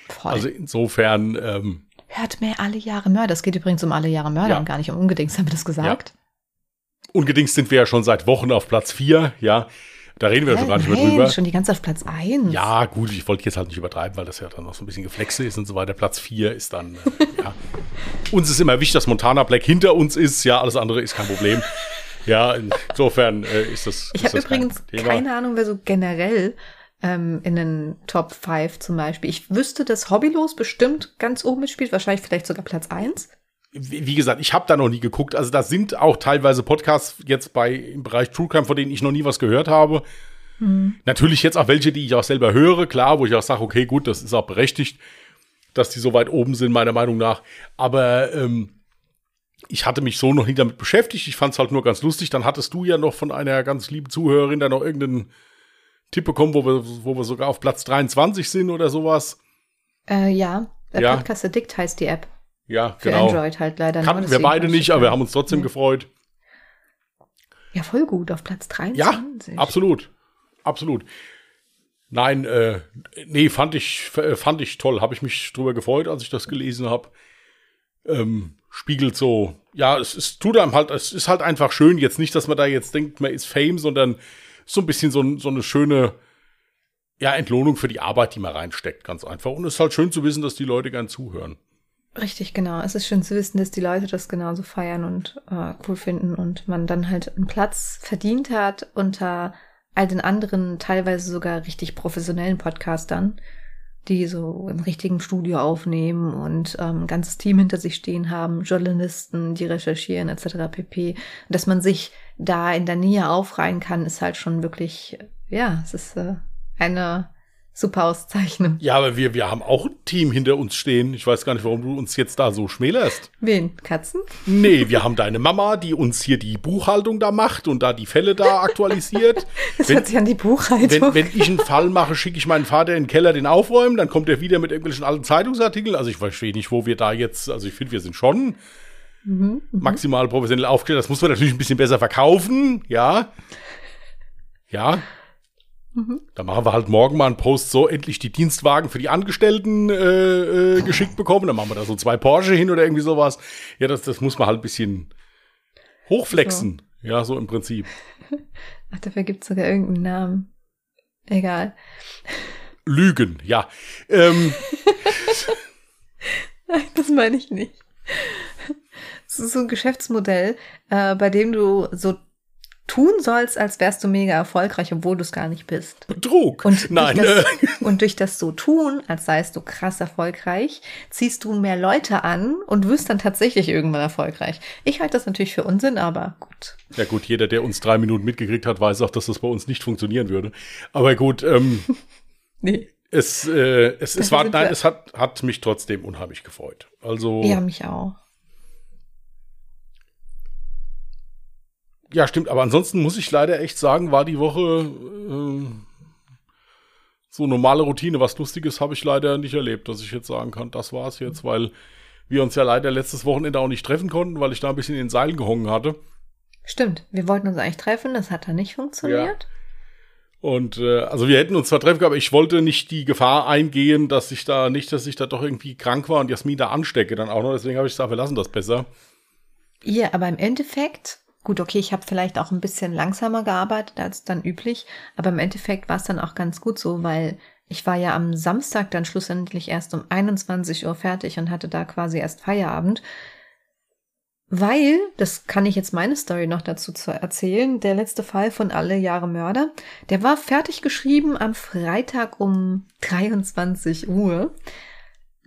Voll. Also insofern, ähm, Hört mehr alle Jahre Mörder. Es geht übrigens um alle Jahre Mörder Ja. und gar nicht um Ungedings. Haben wir das gesagt? ungedings sind wir ja schon seit Wochen auf Platz 4, ja. Da reden wir schon gar nicht mehr drüber. schon die ganze auf Platz 1. Ja, gut, ich wollte jetzt halt nicht übertreiben, weil das ja dann noch so ein bisschen Geflexe ist und so weiter. Platz 4 ist dann, äh, ja. (laughs) Uns ist immer wichtig, dass Montana Black hinter uns ist. Ja, alles andere ist kein Problem. Ja, insofern äh, ist das. Ich habe kein übrigens Thema. keine Ahnung, wer so generell ähm, in den Top 5 zum Beispiel. Ich wüsste, dass Hobbylos bestimmt ganz oben mitspielt, wahrscheinlich vielleicht sogar Platz 1. Wie, gesagt, ich habe da noch nie geguckt. Also da sind auch teilweise Podcasts jetzt bei im Bereich True Crime, von denen ich noch nie was gehört habe. Natürlich jetzt auch welche, die ich auch selber höre, klar, wo ich auch sage, okay, gut, das ist auch berechtigt, dass die so weit oben sind, meiner Meinung nach. Aber ähm, ich hatte mich so noch nie damit beschäftigt. Ich fand es halt nur ganz lustig. Dann hattest du ja noch von einer ganz lieben Zuhörerin da noch irgendeinen Tipp bekommen, wo wir, wo wir sogar auf Platz 23 sind oder sowas. Äh, ja, der Ja. Podcast Addict heißt die App. Ja, Für genau. Android halt leider. Kannten wir beide nicht, aber wir haben uns trotzdem Nee. gefreut. Ja, voll gut, auf Platz 23. Ja, absolut. Absolut. Nein, äh, nee, fand ich, äh, fand ich toll. Habe ich mich drüber gefreut, als ich das gelesen habe. Ähm, spiegelt so, ja, es, es tut einem halt, es ist halt einfach schön. Jetzt nicht, dass man da jetzt denkt, man ist Fame, sondern so ein bisschen so, so eine schöne, ja, Entlohnung für die Arbeit, die man reinsteckt, ganz einfach. Und es ist halt schön zu wissen, dass die Leute gern zuhören. Richtig, genau. Es ist schön zu wissen, dass die Leute das genauso feiern und äh, cool finden und man dann halt einen Platz verdient hat unter all den anderen, teilweise sogar richtig professionellen Podcastern, die so im richtigen Studio aufnehmen und ähm, ein ganzes Team hinter sich stehen haben, Journalisten, die recherchieren etc. pp. dass man sich da in der Nähe aufreihen kann, ist halt schon wirklich, ja, es ist äh, eine super Auszeichnung. Ja, aber wir, wir haben auch ein Team hinter uns stehen. Ich weiß gar nicht, warum du uns jetzt da so schmälerst. Wen? Katzen? Nee, wir haben deine Mama, die uns hier die Buchhaltung da macht und da die Fälle da aktualisiert. (laughs) Das wenn, hört sich an die Buchhaltung. Wenn, wenn ich einen Fall mache, schicke ich meinen Vater in den Keller den aufräumen, dann kommt er wieder mit irgendwelchen alten Zeitungsartikeln. Also ich verstehe nicht, wo wir da jetzt, also ich finde, wir sind schon mhm, mhm, maximal professionell aufgestellt. Das muss man natürlich ein bisschen besser verkaufen, ja. Ja, Mhm. Da machen wir halt morgen mal einen Post, so endlich die Dienstwagen für die Angestellten äh, äh, geschickt bekommen. Dann machen wir da so zwei Porsche hin oder irgendwie sowas. Ja, das, das muss man halt ein bisschen hochflexen. So. Ja, so im Prinzip. (laughs) Ach, dafür gibt es sogar irgendeinen Namen. Egal. (laughs) Lügen, ja. Ähm. (laughs) Nein, das meine ich nicht. Das ist so ein Geschäftsmodell, äh, bei dem du so tun sollst, als wärst du mega erfolgreich, obwohl du es gar nicht bist. Betrug. Und Nein. Durch das, (laughs) und durch das so tun, als seist du krass erfolgreich, ziehst du mehr Leute an und wirst dann tatsächlich irgendwann erfolgreich. Ich halte das natürlich für Unsinn, aber gut. Ja gut, jeder, der uns drei Minuten mitgekriegt hat, weiß auch, dass das bei uns nicht funktionieren würde. Aber gut, ähm, (laughs) nee. Es, äh, es, es war, nein, es hat, hat mich trotzdem unheimlich gefreut. Also. Ja, mich auch. Ja, stimmt. Aber ansonsten muss ich leider echt sagen, war die Woche äh, so normale Routine. Was Lustiges habe ich leider nicht erlebt, dass ich jetzt sagen kann, das war es jetzt, weil wir uns ja leider letztes Wochenende auch nicht treffen konnten, weil ich da ein bisschen in den Seilen gehongen hatte. Stimmt. Wir wollten uns eigentlich treffen, das hat dann nicht funktioniert. Ja. Und äh, also wir hätten uns zwar treffen, aber ich wollte nicht die Gefahr eingehen, dass ich da nicht, dass ich da doch irgendwie krank war und Jasmin da anstecke dann auch noch. Deswegen habe ich gesagt, wir lassen das besser. Ja, aber im Endeffekt Gut, okay, ich habe vielleicht auch ein bisschen langsamer gearbeitet als dann üblich, aber im Endeffekt war es dann auch ganz gut so, weil ich war ja am Samstag dann schlussendlich erst um 21 Uhr fertig und hatte da quasi erst Feierabend. Weil, das kann ich jetzt meine Story noch dazu zu erzählen, der letzte Fall von Alle Jahre Mörder, der war fertig geschrieben am Freitag um 23 Uhr.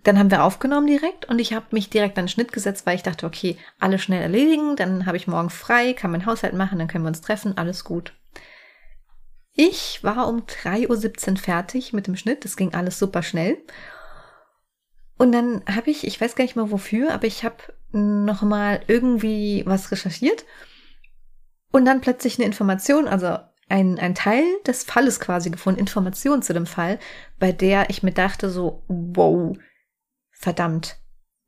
Dann haben wir aufgenommen direkt und ich habe mich direkt an den Schnitt gesetzt, weil ich dachte, okay, alles schnell erledigen, dann habe ich morgen frei, kann mein Haushalt machen, dann können wir uns treffen, alles gut. Ich war um 3.17 Uhr fertig mit dem Schnitt, das ging alles super schnell. Und dann habe ich, ich weiß gar nicht mal wofür, aber ich habe noch mal irgendwie was recherchiert und dann plötzlich eine Information, also ein, ein Teil des Falles quasi gefunden, Informationen zu dem Fall, bei der ich mir dachte so, wow, verdammt,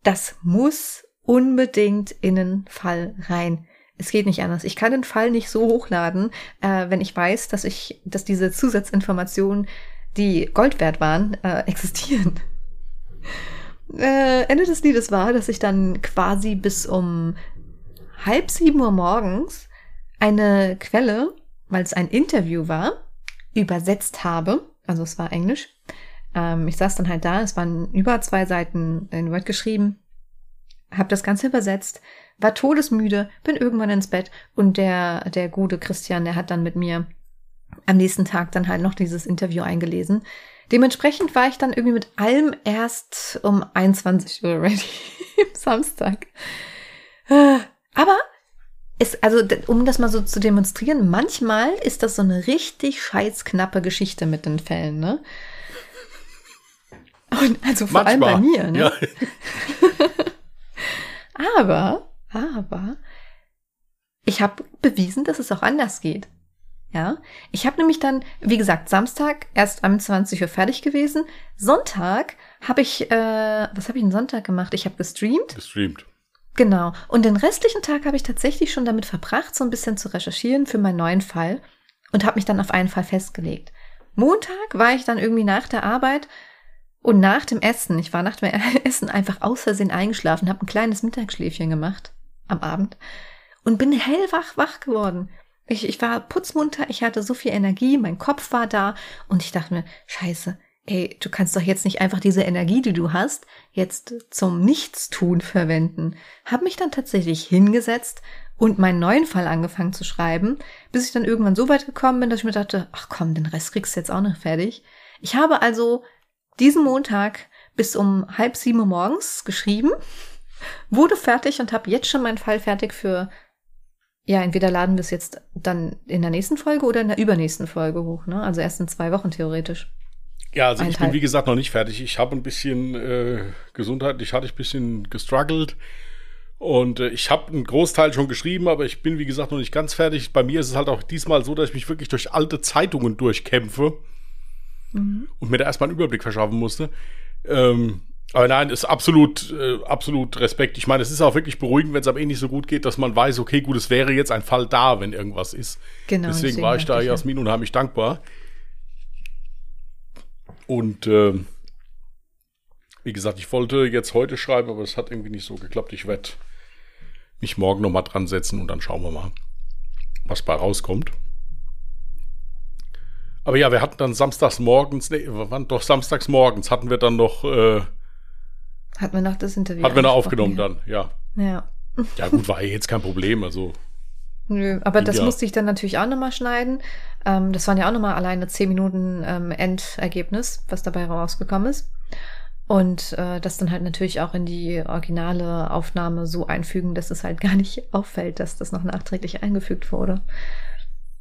das muss unbedingt in den Fall rein. Es geht nicht anders. Ich kann den Fall nicht so hochladen, äh, wenn ich weiß, dass ich, dass diese Zusatzinformationen, die Gold wert waren, äh, (laughs) existieren. Äh, Ende des Liedes war, dass ich dann quasi bis um halb sieben Uhr morgens eine Quelle, weil es ein Interview war, übersetzt habe. Also es war Englisch ähm, ich saß dann halt da, es waren über zwei Seiten in Word geschrieben, habe das Ganze übersetzt, war todesmüde, bin irgendwann ins Bett und der, der gute Christian, der hat dann mit mir am nächsten Tag dann halt noch dieses Interview eingelesen. Dementsprechend war ich dann irgendwie mit allem erst um 21 Uhr ready (laughs) Samstag. Aber es, also, um das mal so zu demonstrieren, manchmal ist das so eine richtig scheiß knappe Geschichte mit den Fällen, ne? Und also vor Manchmal, allem bei mir, ne? Ja. (laughs) aber, aber, ich habe bewiesen, dass es auch anders geht. Ja, ich habe nämlich dann, wie gesagt, Samstag erst um 20 Uhr fertig gewesen. Sonntag habe ich, äh, was habe ich denn Sonntag gemacht? Ich habe gestreamt. Gestreamt. Genau. Und den restlichen Tag habe ich tatsächlich schon damit verbracht, so ein bisschen zu recherchieren für meinen neuen Fall und habe mich dann auf einen Fall festgelegt. Montag war ich dann irgendwie nach der Arbeit und nach dem Essen, ich war nach dem (laughs) Essen einfach aus Versehen eingeschlafen, habe ein kleines Mittagsschläfchen gemacht am Abend und bin hellwach wach geworden. Ich, ich war putzmunter, ich hatte so viel Energie, mein Kopf war da und ich dachte mir, scheiße, ey, du kannst doch jetzt nicht einfach diese Energie, die du hast, jetzt zum Nichtstun verwenden. Hab mich dann tatsächlich hingesetzt und meinen neuen Fall angefangen zu schreiben, bis ich dann irgendwann so weit gekommen bin, dass ich mir dachte, ach komm, den Rest kriegst du jetzt auch noch fertig. Ich habe also diesen Montag bis um halb sieben Uhr morgens geschrieben, wurde fertig und habe jetzt schon meinen Fall fertig für ja, entweder laden wir es jetzt dann in der nächsten Folge oder in der übernächsten Folge hoch, ne? Also erst in zwei Wochen theoretisch. Ja, also ich bin wie gesagt noch nicht fertig. Ich habe ein bisschen äh, gesundheitlich hatte ich ein bisschen gestruggelt und äh, ich habe einen Großteil schon geschrieben, aber ich bin wie gesagt noch nicht ganz fertig. Bei mir ist es halt auch diesmal so, dass ich mich wirklich durch alte Zeitungen durchkämpfe mhm. und mir da erstmal einen Überblick verschaffen musste. Ähm, aber nein, ist absolut, äh, absolut Respekt. Ich meine, es ist auch wirklich beruhigend, wenn es am Ende nicht so gut geht, dass man weiß, okay, gut, es wäre jetzt ein Fall da, wenn irgendwas ist. Genau. Deswegen, deswegen war ich da Jasmin ja. unheimlich dankbar. Und äh, wie gesagt, ich wollte jetzt heute schreiben, aber es hat irgendwie nicht so geklappt. Ich werde mich morgen nochmal dran setzen und dann schauen wir mal, was bei rauskommt. Aber ja, wir hatten dann samstags morgens, nee, wann doch samstags morgens hatten wir dann noch äh, hat man noch das Interview? Hat man noch aufgenommen ja. dann, ja. Ja. Ja, gut, war ja jetzt kein Problem, also. Nö, aber das ja. musste ich dann natürlich auch nochmal schneiden. Ähm, das waren ja auch nochmal alleine zehn Minuten ähm, Endergebnis, was dabei rausgekommen ist. Und äh, das dann halt natürlich auch in die originale Aufnahme so einfügen, dass es halt gar nicht auffällt, dass das noch nachträglich eingefügt wurde.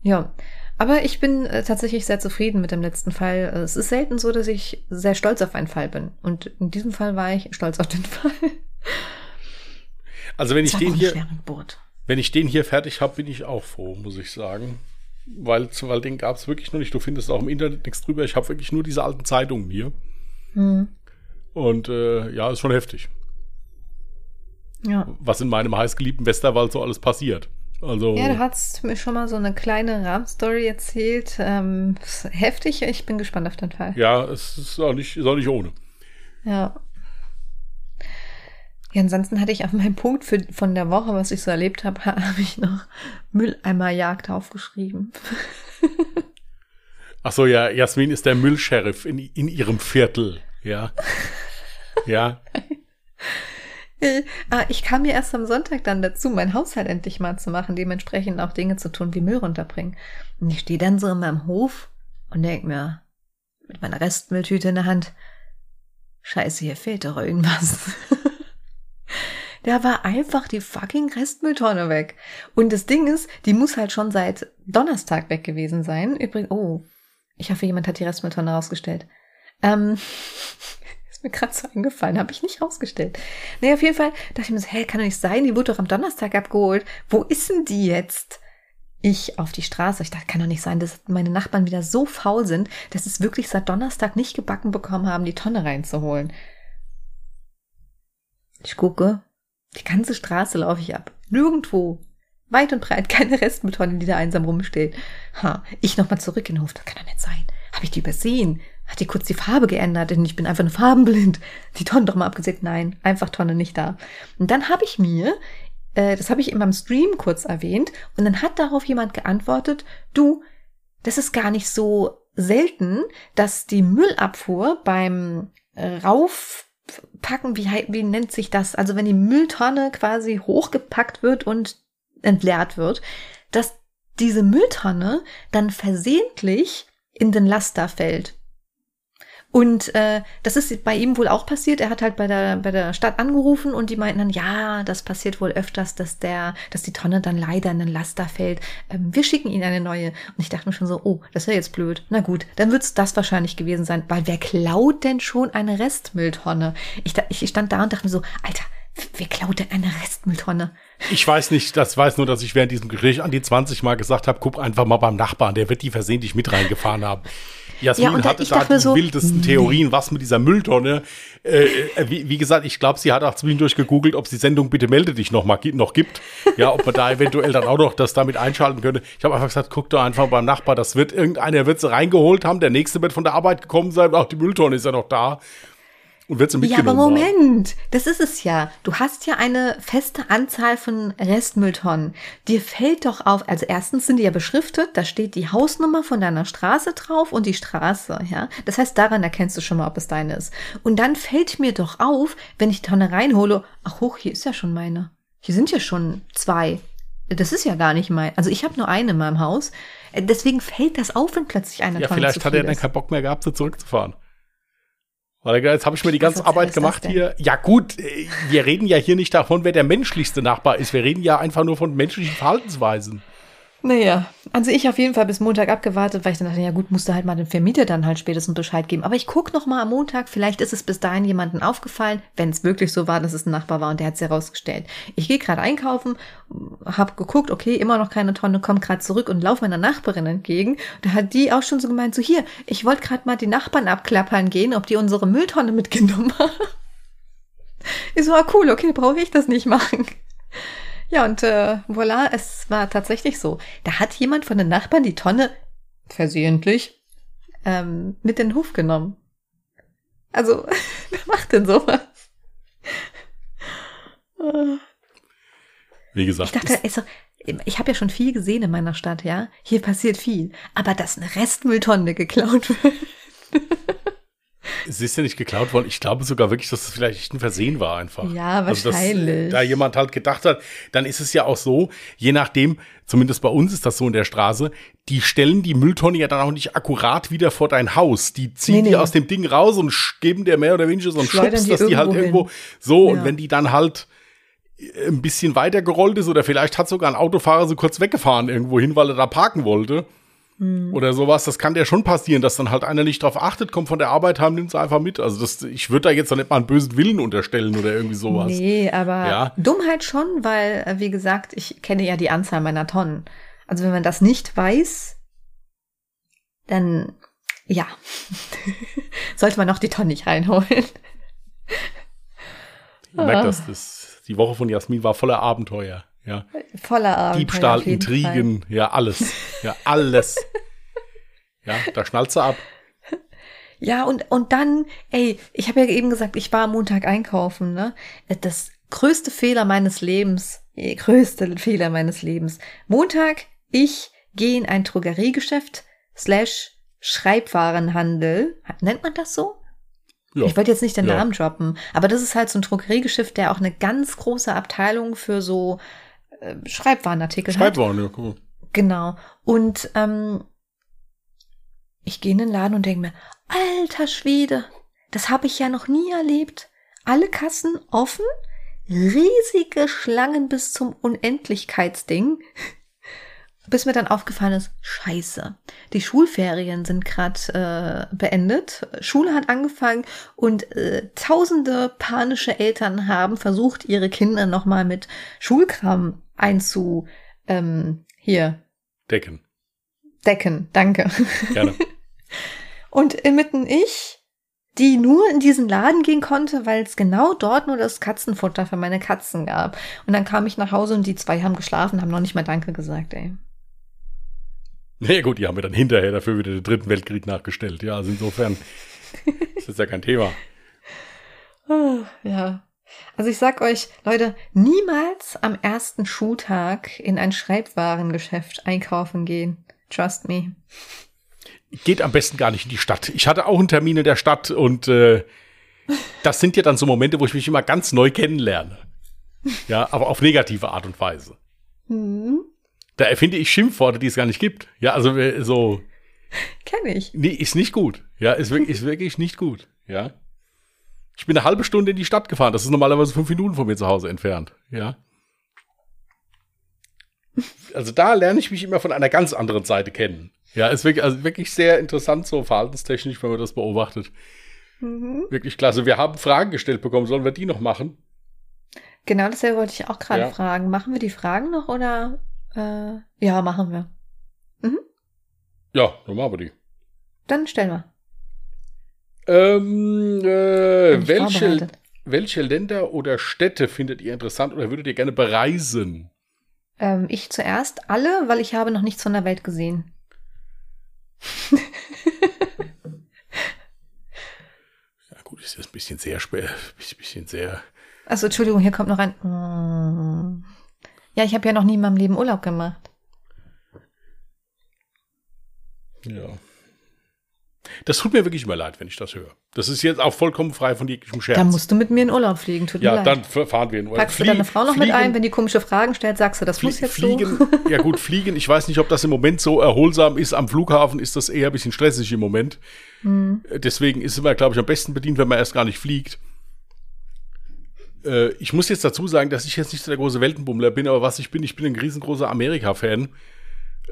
Ja, aber ich bin äh, tatsächlich sehr zufrieden mit dem letzten Fall. Es ist selten so, dass ich sehr stolz auf einen Fall bin. Und in diesem Fall war ich stolz auf den (laughs) Fall. Also wenn ich den hier, wenn ich den hier fertig habe, bin ich auch froh, muss ich sagen. Weil, weil den gab es wirklich noch nicht. Du findest auch im Internet nichts drüber. Ich habe wirklich nur diese alten Zeitungen hier. Hm. Und äh, ja, ist schon heftig. Ja. Was in meinem heißgeliebten Westerwald so alles passiert. Also, ja, du hast mir schon mal so eine kleine Rahmenstory erzählt. Ähm, heftig, ich bin gespannt auf den Fall. Ja, es ist auch nicht, ist auch nicht ohne. Ja. Ja, ansonsten hatte ich auf meinem Punkt für, von der Woche, was ich so erlebt habe, (laughs) habe ich noch Mülleimerjagd aufgeschrieben. (laughs) Ach so, ja, Jasmin ist der Müllsheriff in, in ihrem Viertel, ja. Ja. (laughs) (laughs) Ah, ich kam mir erst am Sonntag dann dazu, mein Haushalt endlich mal zu machen, dementsprechend auch Dinge zu tun wie Müll runterbringen. Und ich stehe dann so in meinem Hof und denk mir, mit meiner Restmülltüte in der Hand, scheiße, hier fehlt doch irgendwas. (laughs) da war einfach die fucking Restmülltonne weg. Und das Ding ist, die muss halt schon seit Donnerstag weg gewesen sein. Übrigens, oh, ich hoffe, jemand hat die Restmülltonne rausgestellt. Ähm, (laughs) ist mir gerade so eingefallen, habe ich nicht rausgestellt. Nee, auf jeden Fall dachte ich mir so, hä, kann doch nicht sein, die wurde doch am Donnerstag abgeholt. Wo ist denn die jetzt? Ich auf die Straße. Ich dachte, kann doch nicht sein, dass meine Nachbarn wieder so faul sind, dass es wirklich seit Donnerstag nicht gebacken bekommen haben, die Tonne reinzuholen. Ich gucke, die ganze Straße laufe ich ab. Nirgendwo. Weit und breit keine Restmülltonne, die da einsam rumsteht. Ha, ich nochmal zurück in den Hof. Das kann doch nicht sein. Habe ich die übersehen? Hat die kurz die Farbe geändert? Denn ich bin einfach nur farbenblind. Die Tonne doch mal abgesehen. Nein, einfach Tonne nicht da. Und dann habe ich mir, äh, das habe ich in meinem Stream kurz erwähnt, und dann hat darauf jemand geantwortet, du, das ist gar nicht so selten, dass die Müllabfuhr beim Raufpacken, wie, wie nennt sich das? Also wenn die Mülltonne quasi hochgepackt wird und entleert wird, dass diese Mülltonne dann versehentlich in den Laster fällt. Und äh, das ist bei ihm wohl auch passiert. Er hat halt bei der, bei der Stadt angerufen und die meinten dann, ja, das passiert wohl öfters, dass der, dass die Tonne dann leider in den Laster fällt. Ähm, wir schicken ihnen eine neue. Und ich dachte mir schon so, oh, das wäre jetzt blöd. Na gut, dann wird's das wahrscheinlich gewesen sein. Weil wer klaut denn schon eine Restmülltonne? Ich, ich stand da und dachte mir so, Alter, Wer klaut denn eine Restmülltonne? Ich weiß nicht, das weiß nur, dass ich während diesem Gespräch an die 20 Mal gesagt habe, guck einfach mal beim Nachbarn, der wird die versehentlich mit reingefahren haben. Jasmin ja, hatte da die so, wildesten Theorien, was mit dieser Mülltonne. Äh, äh, wie, wie, gesagt, ich glaube, sie hat auch zwischendurch gegoogelt, ob es die Sendung Bitte melde dich noch mal noch gibt. Ja, ob man da eventuell dann auch noch das damit einschalten könnte. Ich habe einfach gesagt, guck doch einfach beim Nachbar, das wird irgendeiner wird sie reingeholt haben, der nächste wird von der Arbeit gekommen sein, auch die Mülltonne ist ja noch da. Und wird sie Ja, aber mitgenommen. haben. Moment, das ist es ja. Du hast ja eine feste Anzahl von Restmülltonnen. Dir fällt doch auf, also erstens sind die ja beschriftet, da steht die Hausnummer von deiner Straße drauf und die Straße, ja. Das heißt, daran erkennst du schon mal, ob es deine ist. Und dann fällt mir doch auf, wenn ich die Tonne reinhole, ach hoch, hier ist ja schon meine. Hier sind ja schon zwei. Das ist ja gar nicht mein. Also ich habe nur eine in meinem Haus. Äh, Deswegen fällt das auf, wenn plötzlich eine Ja, Tonne vielleicht zu hat er dann keinen Bock mehr gehabt, so zurückzufahren. Weil jetzt habe ich mir die ganze Arbeit gemacht hier. Ja gut, wir reden ja hier nicht davon, wer der menschlichste Nachbar ist. Wir reden ja einfach nur von menschlichen Verhaltensweisen. Naja, also ich auf jeden Fall bis Montag abgewartet, weil ich dann dachte, ja gut, musste halt mal dem Vermieter dann halt spätestens Bescheid geben. Aber ich guck noch mal am Montag, vielleicht ist es bis dahin jemandem aufgefallen, wenn es wirklich so war, dass es ein Nachbar war und der hat es herausgestellt. Ich gehe gerade einkaufen, hab geguckt, okay, immer noch keine Tonne, komm gerade zurück und lauf meiner Nachbarin entgegen. Da hat die auch schon so gemeint, so hier, ich wollte gerade mal die Nachbarn abklappern gehen, ob die unsere Mülltonne mitgenommen (laughs) haben. Ich so, ah, cool, okay, brauche ich das nicht machen. Ja, und äh, voilà, es war tatsächlich so. Da hat jemand von den Nachbarn die Tonne versehentlich ähm, mit in den Hof genommen. Also, (laughs) wer macht denn sowas? Wie gesagt, Ich dachte, also, ich habe ja schon viel gesehen in meiner Stadt, ja. Hier passiert viel. Aber dass eine Restmülltonne geklaut wird. (laughs) es ist ja nicht geklaut worden. Ich glaube sogar wirklich, dass es vielleicht ein Versehen war einfach. Ja, Also, dass, wahrscheinlich. da jemand halt gedacht hat, dann ist es ja auch so, je nachdem, zumindest bei uns ist das so in der Straße, die stellen die Mülltonne ja dann auch nicht akkurat wieder vor dein Haus. Die ziehen Nee, nee. die aus dem Ding raus und geben dir mehr oder weniger so einen Schubs, dass die halt irgendwo irgendwo so Ja. und wenn die dann halt äh, ein bisschen weiter gerollt ist oder vielleicht hat sogar ein Autofahrer so kurz weggefahren irgendwo hin, weil er da parken wollte. Hm. Oder sowas, das kann ja schon passieren, dass dann halt einer nicht drauf achtet, kommt von der Arbeit heim, nimmt es einfach mit. Also das, ich würde da jetzt doch nicht mal einen bösen Willen unterstellen oder irgendwie sowas. Nee, aber Ja. Dummheit schon, weil, äh, wie gesagt, ich kenne ja die Anzahl meiner Tonnen. Also wenn man das nicht weiß, dann ja, (laughs) sollte man auch die Tonnen nicht reinholen. Ich merke das, das, die Woche von Jasmin war voller Abenteuer. Ja. Voller Abenteuer. Diebstahl, jeden Fall. Intrigen, ja, alles. Ja, alles. ja, da schnallt sie ab. Ja, und, und dann, ey, ich habe ja eben gesagt, ich war am Montag einkaufen, ne? Das größte Fehler meines Lebens, äh, größte Fehler meines Lebens. Montag, ich gehe in ein Drogeriegeschäft slash Schreibwarenhandel. Nennt man das so? Ja. Ich wollte jetzt nicht den Ja. Namen droppen, aber das ist halt so ein Drogeriegeschäft, der auch eine ganz große Abteilung für so äh, Schreibwarenartikel hat. Schreibwaren, ja, guck mal. Genau. Und ähm, ich gehe in den Laden und denke mir, alter Schwede, das habe ich ja noch nie erlebt. Alle Kassen offen, riesige Schlangen bis zum Unendlichkeitsding. Bis mir dann aufgefallen ist, scheiße, die Schulferien sind gerade äh, beendet, Schule hat angefangen und äh, tausende panische Eltern haben versucht, ihre Kinder nochmal mit Schulkram einzu, ähm, hier, Decken. decken. Danke. Gerne. (laughs) Und inmitten ich, die nur in diesen Laden gehen konnte, weil es genau dort nur das Katzenfutter für meine Katzen gab. Und dann kam ich nach Hause und die zwei haben geschlafen, haben noch nicht mal Danke gesagt, ey. Nee, gut, die haben mir dann hinterher dafür wieder den dritten Weltkrieg nachgestellt. Ja, also insofern ist das ja kein Thema. Ah, Ja. Also ich sag euch, Leute, niemals am ersten Schultag in ein Schreibwarengeschäft einkaufen gehen. Trust me. Geht am besten gar nicht in die Stadt. Ich hatte auch einen Termin in der Stadt und äh, das sind ja dann so Momente, wo ich mich immer ganz neu kennenlerne. Ja, aber auf negative Art und Weise. Hm, Da erfinde ich Schimpfworte, die es gar nicht gibt. Ja, also äh, so, kenn ich. nee, ist nicht gut. Ja, ist wirklich, ist wirklich nicht gut. Ja. Ich bin eine halbe Stunde in die Stadt gefahren. Das ist normalerweise fünf Minuten von mir zu Hause entfernt. Ja. Also da lerne ich mich immer von einer ganz anderen Seite kennen. Ja, ist wirklich, also wirklich sehr interessant, so verhaltenstechnisch, wenn man das beobachtet. Mhm. Wirklich klasse. Wir haben Fragen gestellt bekommen. Sollen wir die noch machen? Genau, das wollte ich auch gerade Ja. fragen. Machen wir die Fragen noch oder? Äh, ja, machen wir. Ja, dann machen wir die. Dann stellen wir. Ähm, äh, welche, welche Länder oder Städte findet ihr interessant oder würdet ihr gerne bereisen? Ähm, ich zuerst alle, weil ich habe noch nichts von der Welt gesehen. (laughs) Ja, gut, das ist ein bisschen sehr spät, (laughs) bisschen sehr. Also Entschuldigung, hier kommt noch ein. Ja, ich habe ja noch nie in meinem Leben Urlaub gemacht. Ja. Das tut mir wirklich immer leid, wenn ich das höre. Das ist jetzt auch vollkommen frei von jeglichem Scherz. Da musst du mit mir in Urlaub fliegen, tut ja, mir leid. dann fahren wir in Urlaub. Packst du deine Frau noch mit ein, wenn die komische Fragen stellt, sagst du, das muss jetzt fliegen, so. Ja gut, fliegen, ich weiß nicht, ob das im Moment so erholsam ist. Am Flughafen ist das eher ein bisschen stressig im Moment. Hm. Deswegen ist es immer, glaube ich, am besten bedient, wenn man erst gar nicht fliegt. Äh, ich muss jetzt dazu sagen, dass ich jetzt nicht so der große Weltenbummler bin, aber was ich bin, ich bin ein riesengroßer Amerika-Fan.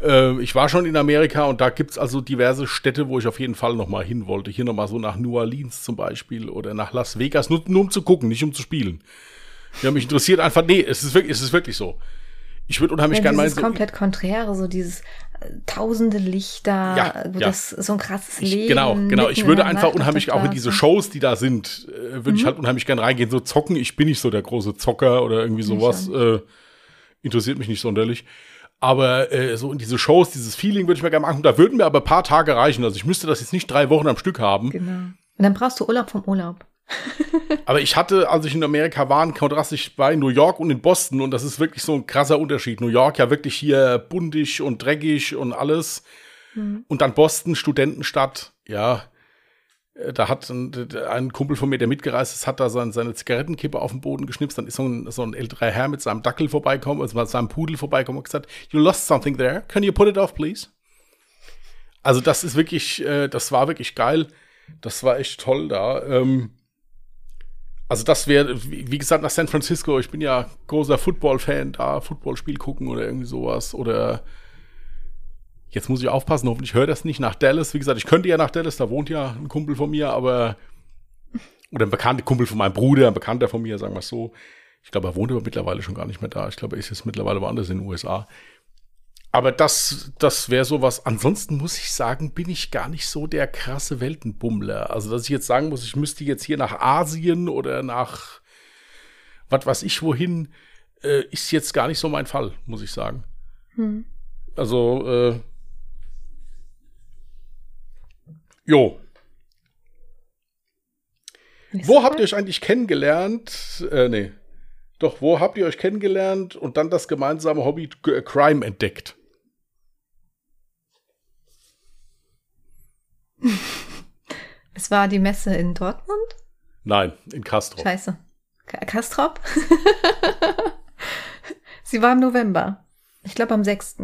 Äh, ich war schon in Amerika und da gibt es also diverse Städte, wo ich auf jeden Fall noch mal hin wollte. Hier noch mal so nach New Orleans zum Beispiel oder nach Las Vegas, nur, nur um zu gucken, nicht um zu spielen. Ja, mich interessiert einfach, nee, es ist wirklich, es ist wirklich so. Ich würde unheimlich ja, gerne mal. Das ist komplett konträre, so dieses tausende Lichter, ja, wo ja. das so ein krasses Leben. Ich, genau, genau. Ich würde einfach unheimlich auch in diese Shows, die da sind, äh, würde mhm. ich halt unheimlich gerne reingehen. So zocken, ich bin nicht so der große Zocker oder irgendwie sowas. Äh, interessiert mich nicht sonderlich. Aber äh, so in diese Shows, dieses Feeling würde ich mir gerne machen. Da würden mir aber ein paar Tage reichen. Also ich müsste das jetzt nicht drei Wochen am Stück haben. Genau. Und dann brauchst du Urlaub vom Urlaub. (laughs) aber ich hatte, als ich in Amerika war, einen Kontrast, ich war in New York und in Boston und das ist wirklich so ein krasser Unterschied. New York ja wirklich hier buntig und dreckig und alles. Mhm. Und dann Boston, Studentenstadt, ja, äh, da hat ein, ein, Kumpel von mir, der mitgereist ist, hat da seine, seine Zigarettenkippe auf den Boden geschnipst. Dann ist so ein, so ein älterer Herr mit seinem Dackel vorbeikommen, also mit seinem Pudel vorbeikommen und gesagt, you lost something there. Can you put it off, please? Also das ist wirklich, äh, das war wirklich geil. Das war echt toll da. Ähm, also das wäre, wie gesagt, nach San Francisco. Ich bin ja großer Football-Fan da, Footballspiel gucken oder irgendwie sowas. Oder Jetzt muss ich aufpassen, hoffentlich höre das nicht nach Dallas. Wie gesagt, ich könnte ja nach Dallas, da wohnt ja ein Kumpel von mir, aber oder ein bekannter Kumpel von meinem Bruder, ein Bekannter von mir, sagen wir es so. Ich glaube, er wohnt aber mittlerweile schon gar nicht mehr da. Ich glaube, er ist jetzt mittlerweile woanders in den USA. Aber das, das wäre sowas. Ansonsten muss ich sagen, bin ich gar nicht so der krasse Weltenbummler. Also, dass ich jetzt sagen muss, ich müsste jetzt hier nach Asien oder nach was weiß ich wohin, äh, ist jetzt gar nicht so mein Fall, muss ich sagen. Hm. Also, äh, Jo. Wo habt ihr euch eigentlich kennengelernt? Äh, nee. Doch, wo habt ihr euch kennengelernt und dann das gemeinsame Hobby äh, Crime entdeckt? (laughs) Es war die Messe in Dortmund? Nein, in Kastrop. Scheiße. K Kastrop? (laughs) Sie war im November. Ich glaube am 6.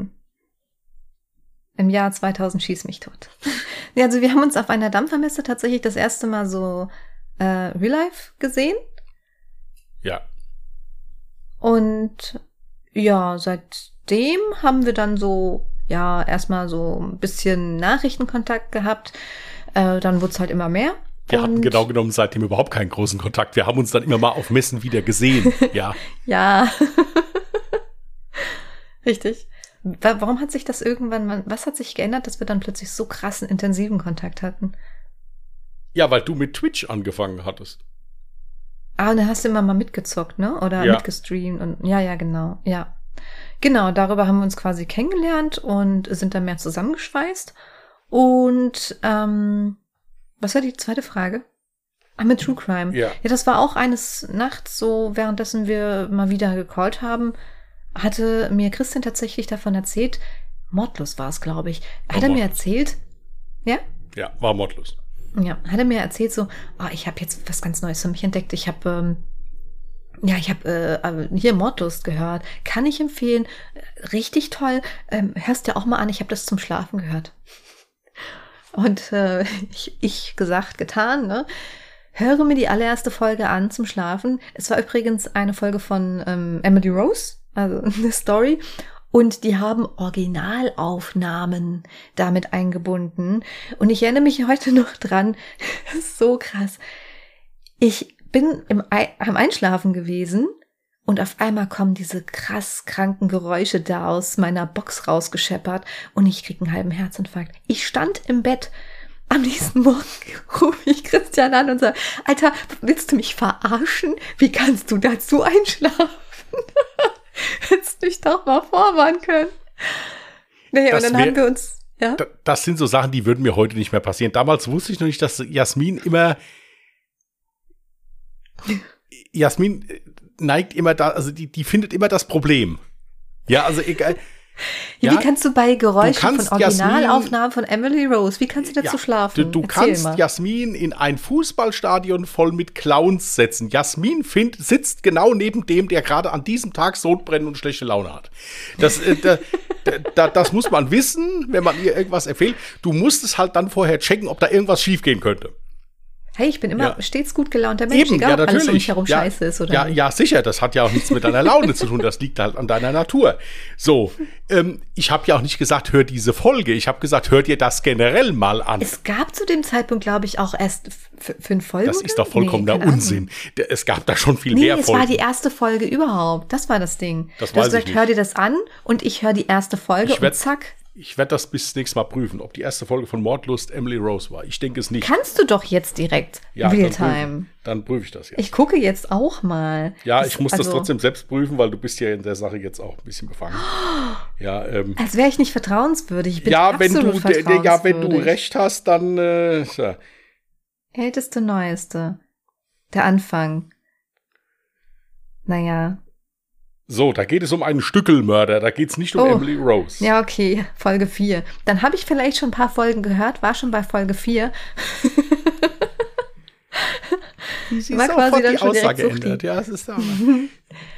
Im Jahr 2000 schieß mich tot. (laughs) ja, also wir haben uns auf einer Dampfermesse tatsächlich das erste Mal so äh, Real Life gesehen. Ja. Und ja, seitdem haben wir dann so, ja, erstmal so ein bisschen Nachrichtenkontakt gehabt. Äh, dann wurde es halt immer mehr. Wir hatten genau genommen seitdem überhaupt keinen großen Kontakt. Wir haben uns dann immer mal auf Messen wieder gesehen. (laughs) Ja. ja. (laughs) Richtig. Warum hat sich das irgendwann, was hat sich geändert, dass wir dann plötzlich so krassen, intensiven Kontakt hatten? Ja, weil du mit Twitch angefangen hattest. Ah, und dann hast du immer mal mitgezockt, ne? Oder ja. mitgestreamt und ja, ja, genau, ja. Genau, darüber haben wir uns quasi kennengelernt und sind dann mehr zusammengeschweißt. Und ähm, was war die zweite Frage? Ah, mit True Crime. Ja. ja, das war auch eines Nachts so, währenddessen wir mal wieder gecallt haben, hatte mir Christian tatsächlich davon erzählt, Mordlos war es, glaube ich. Hat war er mir erzählt, ja? Ja, war Mordlos. Ja, hat er mir erzählt so, oh, ich habe jetzt was ganz Neues für mich entdeckt. Ich habe ähm, ja, ich habe äh, hier Mordlust gehört. Kann ich empfehlen. Richtig toll. Ähm, hörst dir auch mal an. Ich habe das zum Schlafen gehört. Und äh, (laughs) ich, ich gesagt, getan. Ne? Höre mir die allererste Folge an zum Schlafen. Es war übrigens eine Folge von ähm, Emily Rose also (laughs) eine Story. Und die haben Originalaufnahmen damit eingebunden. Und ich erinnere mich heute (laughs) noch dran, so krass. Ich bin im, am Einschlafen gewesen und auf einmal kommen diese krass kranken Geräusche da aus meiner Box rausgescheppert und ich krieg einen halben Herzinfarkt. Ich stand im Bett. Am nächsten Morgen (laughs) rufe ich Christian an und sage, Alter, willst du mich verarschen? Wie kannst du dazu einschlafen? (laughs) Hättest dich doch mal vorwarnen können. Nee, das und dann wär, haben wir uns, ja. Das sind so Sachen, die würden mir heute nicht mehr passieren. Damals wusste ich noch nicht, dass Jasmin immer Jasmin äh, neigt immer da, also die, die findet immer das Problem. Ja, also egal. Ja, wie kannst du bei Geräuschen kannst von Originalaufnahmen von Emily Rose, wie kannst du dazu Ja, schlafen? Du, du kannst mal. Jasmin in ein Fußballstadion voll mit Clowns setzen. Jasmin find, sitzt genau neben dem, der gerade an diesem Tag Sodbrennen und schlechte Laune hat. Das, äh, da, (laughs) da, das muss man wissen, wenn man ihr irgendwas empfiehlt. Du musst es halt dann vorher checken, ob da irgendwas schiefgehen könnte. Hey, ich bin immer Ja. stets gut gelaunter Mensch, Eben, egal ja, ob alles um mich herum ja, scheiße ist oder ja, nicht. ja, sicher. Das hat ja auch nichts mit deiner Laune zu tun. Das liegt halt an deiner Natur. So, ähm, ich habe ja auch nicht gesagt, hör diese Folge. Ich habe gesagt, hör dir das generell mal an. Es gab zu dem Zeitpunkt, glaube ich, auch erst fünf Folgen. Das ist doch vollkommener Nee, Ahnung. Unsinn. Der- Es gab da schon viel Nee, mehr es Folgen. war die erste Folge überhaupt. Das war das Ding. Das du hast gesagt, hör dir das an und ich höre die erste Folge Ich werd- und zack. Ich werde das bis nächstes Mal prüfen, ob die erste Folge von Mordlust Emily Rose war. Ich denke es nicht. Kannst du doch jetzt direkt ja, Realtime. Dann prüfe, dann prüfe ich das jetzt. Ich gucke jetzt auch mal. ja, Das- ich muss das also, trotzdem selbst prüfen, weil du bist ja in der Sache jetzt auch ein bisschen befangen. (gasps) Ja, ähm, Als wäre ich nicht vertrauenswürdig. Ich bin ja, wenn du, ja, wenn du recht hast, dann äh, ja. Älteste, neueste. Der Anfang. Naja. So, da geht es um einen Stückelmörder, da geht es nicht um Oh. Emily Rose. Ja, okay. Folge 4. Dann habe ich vielleicht schon ein paar Folgen gehört, war schon bei Folge 4. Sie war quasi dann die schon direkt Aussage ändert. Ja, es ist da. (laughs)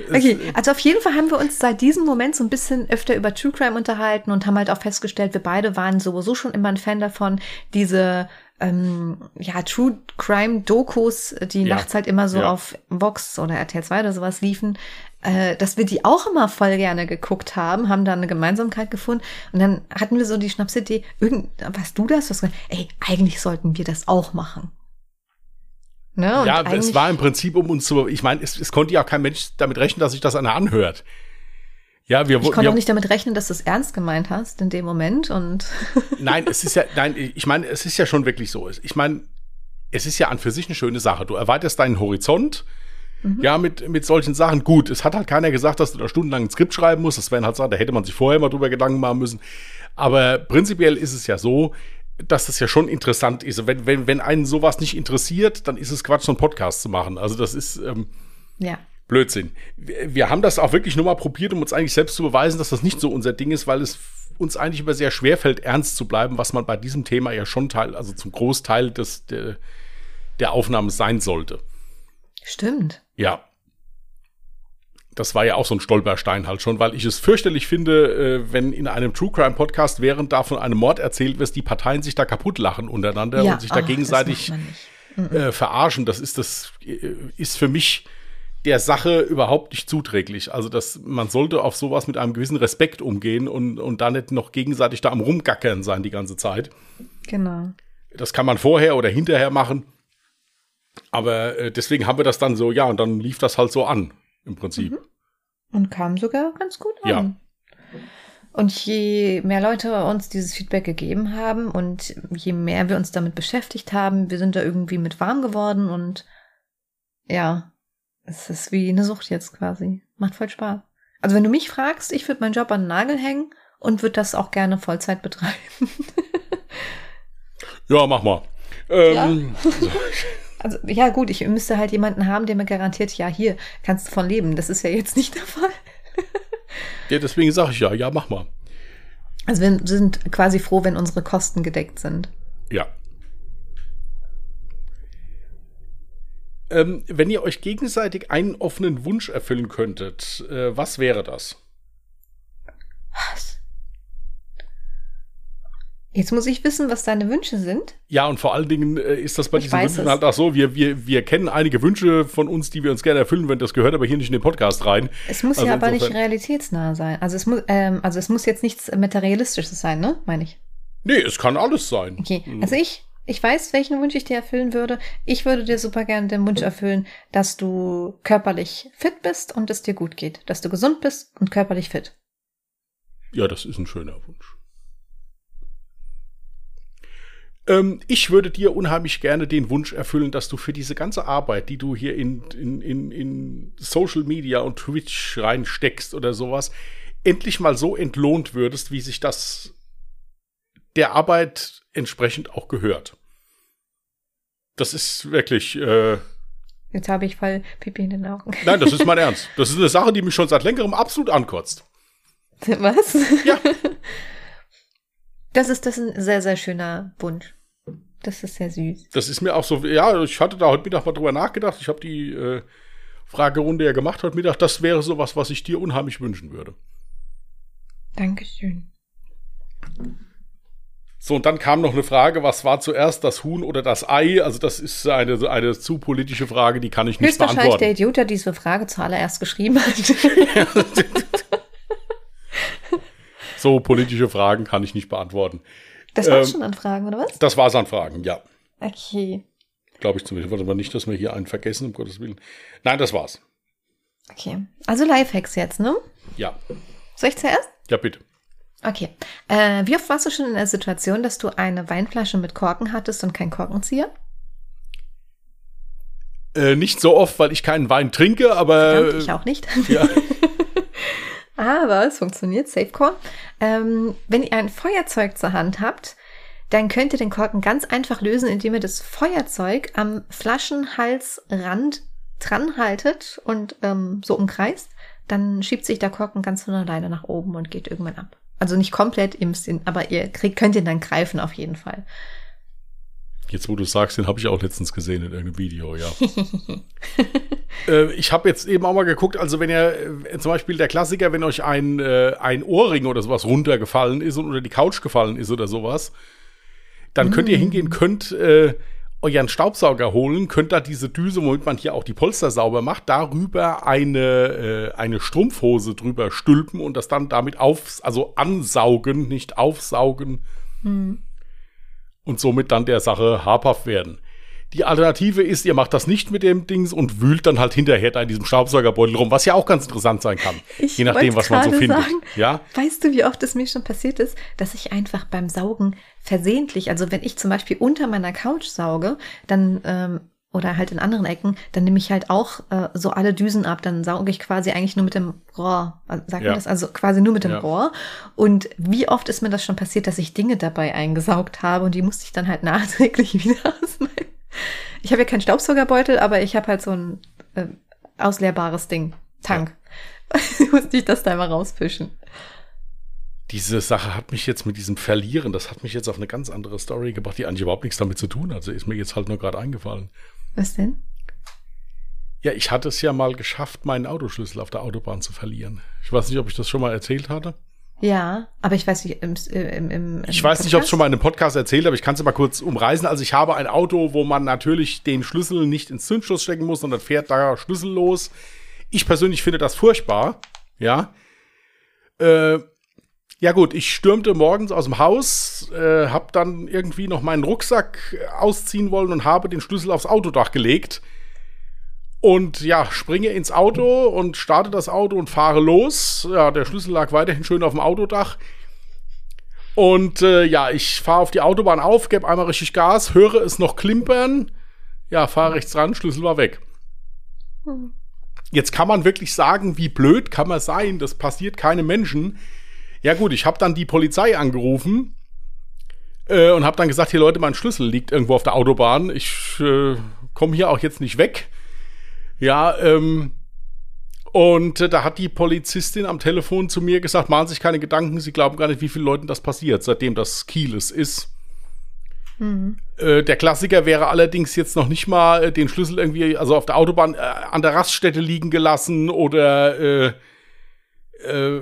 Okay, also auf jeden Fall haben wir uns seit diesem Moment so ein bisschen öfter über True Crime unterhalten und haben halt auch festgestellt, wir beide waren sowieso schon immer ein Fan davon, diese ähm, ja, True Crime Dokus, die Ja. nachts halt immer so Ja. auf Vox oder RTL 2 oder sowas liefen, äh, dass wir die auch immer voll gerne geguckt haben, haben da eine Gemeinsamkeit gefunden und dann hatten wir so die Schnapsidee, irgend, warst du das? Was, ey, eigentlich sollten wir das auch machen. Ne? Ja, es war im Prinzip um uns zu. Ich meine, es, es konnte ja kein Mensch damit rechnen, dass sich das einer anhört. Ja, wir Ich konnte wir, auch nicht damit rechnen, dass du es ernst gemeint hast in dem Moment und (laughs) Nein, es ist ja, nein, ich meine, es ist ja schon wirklich so. Ich meine, es ist ja an für sich eine schöne Sache. Du erweiterst deinen Horizont. Ja, mit, mit solchen Sachen. Gut, es hat halt keiner gesagt, dass du da stundenlang ein Skript schreiben musst. Das wären halt Sachen, da hätte man sich vorher mal drüber Gedanken machen müssen. Aber prinzipiell ist es ja so, dass das ja schon interessant ist. Wenn, wenn, wenn einen sowas nicht interessiert, dann ist es Quatsch, so einen Podcast zu machen. Also das ist, ähm, ja. Blödsinn. Wir, wir haben das auch wirklich nur mal probiert, um uns eigentlich selbst zu beweisen, dass das nicht so unser Ding ist, weil es uns eigentlich immer sehr schwer fällt, ernst zu bleiben, was man bei diesem Thema ja schon Teil, also zum Großteil des, der, der Aufnahme sein sollte. Stimmt. Ja. Das war ja auch so ein Stolperstein halt schon, weil ich es fürchterlich finde, äh, wenn in einem True Crime Podcast während da von einem Mord erzählt wird, die Parteien sich da kaputt lachen untereinander ja. und sich da ach, das gegenseitig nicht. äh, verarschen, das ist das äh, ist für mich der Sache überhaupt nicht zuträglich. Also dass man sollte auf sowas mit einem gewissen Respekt umgehen und und da nicht noch gegenseitig da am rumgackern sein die ganze Zeit. Genau. Das kann man vorher oder hinterher machen. Aber äh, deswegen haben wir das dann so, ja, und dann lief das halt so an, im Prinzip. Und kam sogar ganz gut an. Ja. Und je mehr Leute uns dieses Feedback gegeben haben und je mehr wir uns damit beschäftigt haben, wir sind da irgendwie mit warm geworden und ja, es ist wie eine Sucht jetzt quasi. Macht voll Spaß. Also wenn du mich fragst, ich würde meinen Job an den Nagel hängen und würde das auch gerne Vollzeit betreiben. Ja, mach mal. Ähm, (laughs) Also ja gut, ich müsste halt jemanden haben, der mir garantiert, ja hier kannst du von leben. Das ist ja jetzt nicht der Fall. (laughs) ja, deswegen sage ich ja, ja, mach mal. Also wir sind quasi froh, wenn unsere Kosten gedeckt sind. Ja. Ähm, wenn ihr euch gegenseitig einen offenen Wunsch erfüllen könntet, äh, was wäre das? Was? Jetzt muss ich wissen, was deine Wünsche sind. Ja, und vor allen Dingen äh, ist das bei Ich diesen Wünschen es. halt auch so, wir, wir, wir kennen einige Wünsche von uns, die wir uns gerne erfüllen würden. Das gehört aber hier nicht in den Podcast rein. Es muss Also ja aber nicht realitätsnah sein. Also es muss, ähm, also es muss jetzt nichts Materialistisches sein, ne? Meine ich. Nee, es kann alles sein. Okay. Also ich, ich weiß, welchen Wunsch ich dir erfüllen würde. Ich würde dir super gerne den Wunsch erfüllen, dass du körperlich fit bist und es dir gut geht. Dass du gesund bist und körperlich fit. Ja, das ist ein schöner Wunsch. Ähm, ich würde dir unheimlich gerne den Wunsch erfüllen, dass du für diese ganze Arbeit, die du hier in, in, in, in Social Media und Twitch reinsteckst oder sowas, endlich mal so entlohnt würdest, wie sich das der Arbeit entsprechend auch gehört. Das ist wirklich, äh, Jetzt habe ich voll Pipi in den Augen. Nein, das ist mein (laughs) Ernst. Das ist eine Sache, die mich schon seit längerem absolut ankotzt. Was? Ja. (laughs) Das ist, das ist ein sehr, sehr schöner Wunsch. Das ist sehr süß. Das ist mir auch so, ja, ich hatte da heute Mittag mal drüber nachgedacht. Ich habe die äh, Fragerunde ja gemacht heute Mittag. Das wäre sowas, was ich dir unheimlich wünschen würde. Dankeschön. So, und dann kam noch eine Frage, was war zuerst, das Huhn oder das Ei? Also das ist eine, eine zu politische Frage, die kann ich nicht Höchstwahrscheinlich der beantworten. Idiot, der diese Frage zuallererst geschrieben hat. (laughs) (laughs) So politische Fragen kann ich nicht beantworten. Das war's Ähm, schon an Fragen, oder was? Das war's an Fragen, ja. Okay. Glaube ich zumindest. Warte mal nicht, dass wir hier einen vergessen, um Gottes Willen. Nein, das war's. Okay. Also Lifehacks jetzt, ne? Ja. Soll ich zuerst? Ja, bitte. Okay. Äh, wie oft warst du schon in der Situation, dass du eine Weinflasche mit Korken hattest und keinen Korkenzieher? Äh, nicht so oft, weil ich keinen Wein trinke, aber. Verdammt, ich auch nicht. Ja. (laughs) Aber es funktioniert, Safecore. Ähm, wenn ihr ein Feuerzeug zur Hand habt, dann könnt ihr den Korken ganz einfach lösen, indem ihr das Feuerzeug am Flaschenhalsrand dran haltet und ähm, so umkreist. Dann schiebt sich der Korken ganz von alleine nach oben und geht irgendwann ab. Also nicht komplett, müsst ihn, aber ihr kriegt, könnt ihn dann greifen auf jeden Fall. Jetzt, wo du sagst, den habe ich auch letztens gesehen in irgendeinem Video, ja. (laughs) äh, ich habe jetzt eben auch mal geguckt, also wenn ihr äh, zum Beispiel der Klassiker, wenn euch ein, äh, ein Ohrring oder sowas runtergefallen ist und unter die Couch gefallen ist oder sowas, dann könnt ihr hingehen, könnt äh, euren Staubsauger holen, könnt da diese Düse, womit man hier auch die Polster sauber macht, darüber eine, äh, eine Strumpfhose drüber stülpen und das dann damit auf, also ansaugen, nicht aufsaugen und somit dann der Sache habhaft werden. Die Alternative ist, ihr macht das nicht mit dem Dings und wühlt dann halt hinterher da in diesem Staubsaugerbeutel rum, was ja auch ganz interessant sein kann. (laughs) Ich je nachdem, was man so findet. sagen. Ja, Weißt du, wie oft es mir schon passiert ist, dass ich einfach beim Saugen versehentlich, also wenn ich zum Beispiel unter meiner Couch sauge, dann ähm, oder halt in anderen Ecken, dann nehme ich halt auch äh, so alle Düsen ab. Dann sauge ich quasi eigentlich nur mit dem Rohr. Also, sagt Ja. man das? Also quasi nur mit dem Ja. Rohr. Und wie oft ist mir das schon passiert, dass ich Dinge dabei eingesaugt habe und die musste ich dann halt (laughs) nachträglich wieder aus Ich habe ja keinen Staubsaugerbeutel, aber ich habe halt so ein äh, ausleerbares Ding. Tank. (laughs) musste ich das da mal rausfischen. diese Sache hat mich jetzt mit diesem Verlieren, das hat mich jetzt auf eine ganz andere Story gebracht, die eigentlich überhaupt nichts damit zu tun hat. Also ist mir jetzt halt nur gerade eingefallen. Was denn? Ja, ich hatte es ja mal geschafft, meinen Autoschlüssel auf der Autobahn zu verlieren. Ich weiß nicht, ob ich das schon mal erzählt hatte. Ja, aber ich weiß nicht, im, im, im, Ich weiß nicht, ob ich es schon mal in einem Podcast erzählt habe. Ich kann es mal kurz umreißen. Also ich habe ein Auto, wo man natürlich den Schlüssel nicht ins Zündschloss stecken muss, sondern fährt da Schlüssel los. Ich persönlich finde das furchtbar. Ja. Äh, ja gut, ich stürmte morgens aus dem Haus, äh, habe dann irgendwie noch meinen Rucksack ausziehen wollen und habe den Schlüssel aufs Autodach gelegt. Und ja, springe ins Auto und starte das Auto und fahre los. Ja, der Schlüssel lag weiterhin schön auf dem Autodach. Und äh, ja, ich fahre auf die Autobahn auf, gebe einmal richtig Gas, höre es noch klimpern. Ja, fahre rechts ran, Schlüssel war weg. Jetzt kann man wirklich sagen, wie blöd kann man sein, das passiert keinem Menschen. Ja gut, ich habe dann die Polizei angerufen äh, und habe dann gesagt, hier Leute, mein Schlüssel liegt irgendwo auf der Autobahn. Ich äh, komme hier auch jetzt nicht weg. Ja, ähm, und äh, da hat die Polizistin am Telefon zu mir gesagt, machen Sie sich keine Gedanken, Sie glauben gar nicht, wie vielen Leuten das passiert, seitdem das Kieles ist. Äh, der Klassiker wäre allerdings jetzt noch nicht mal äh, den Schlüssel irgendwie, also auf der Autobahn äh, an der Raststätte liegen gelassen oder äh, äh,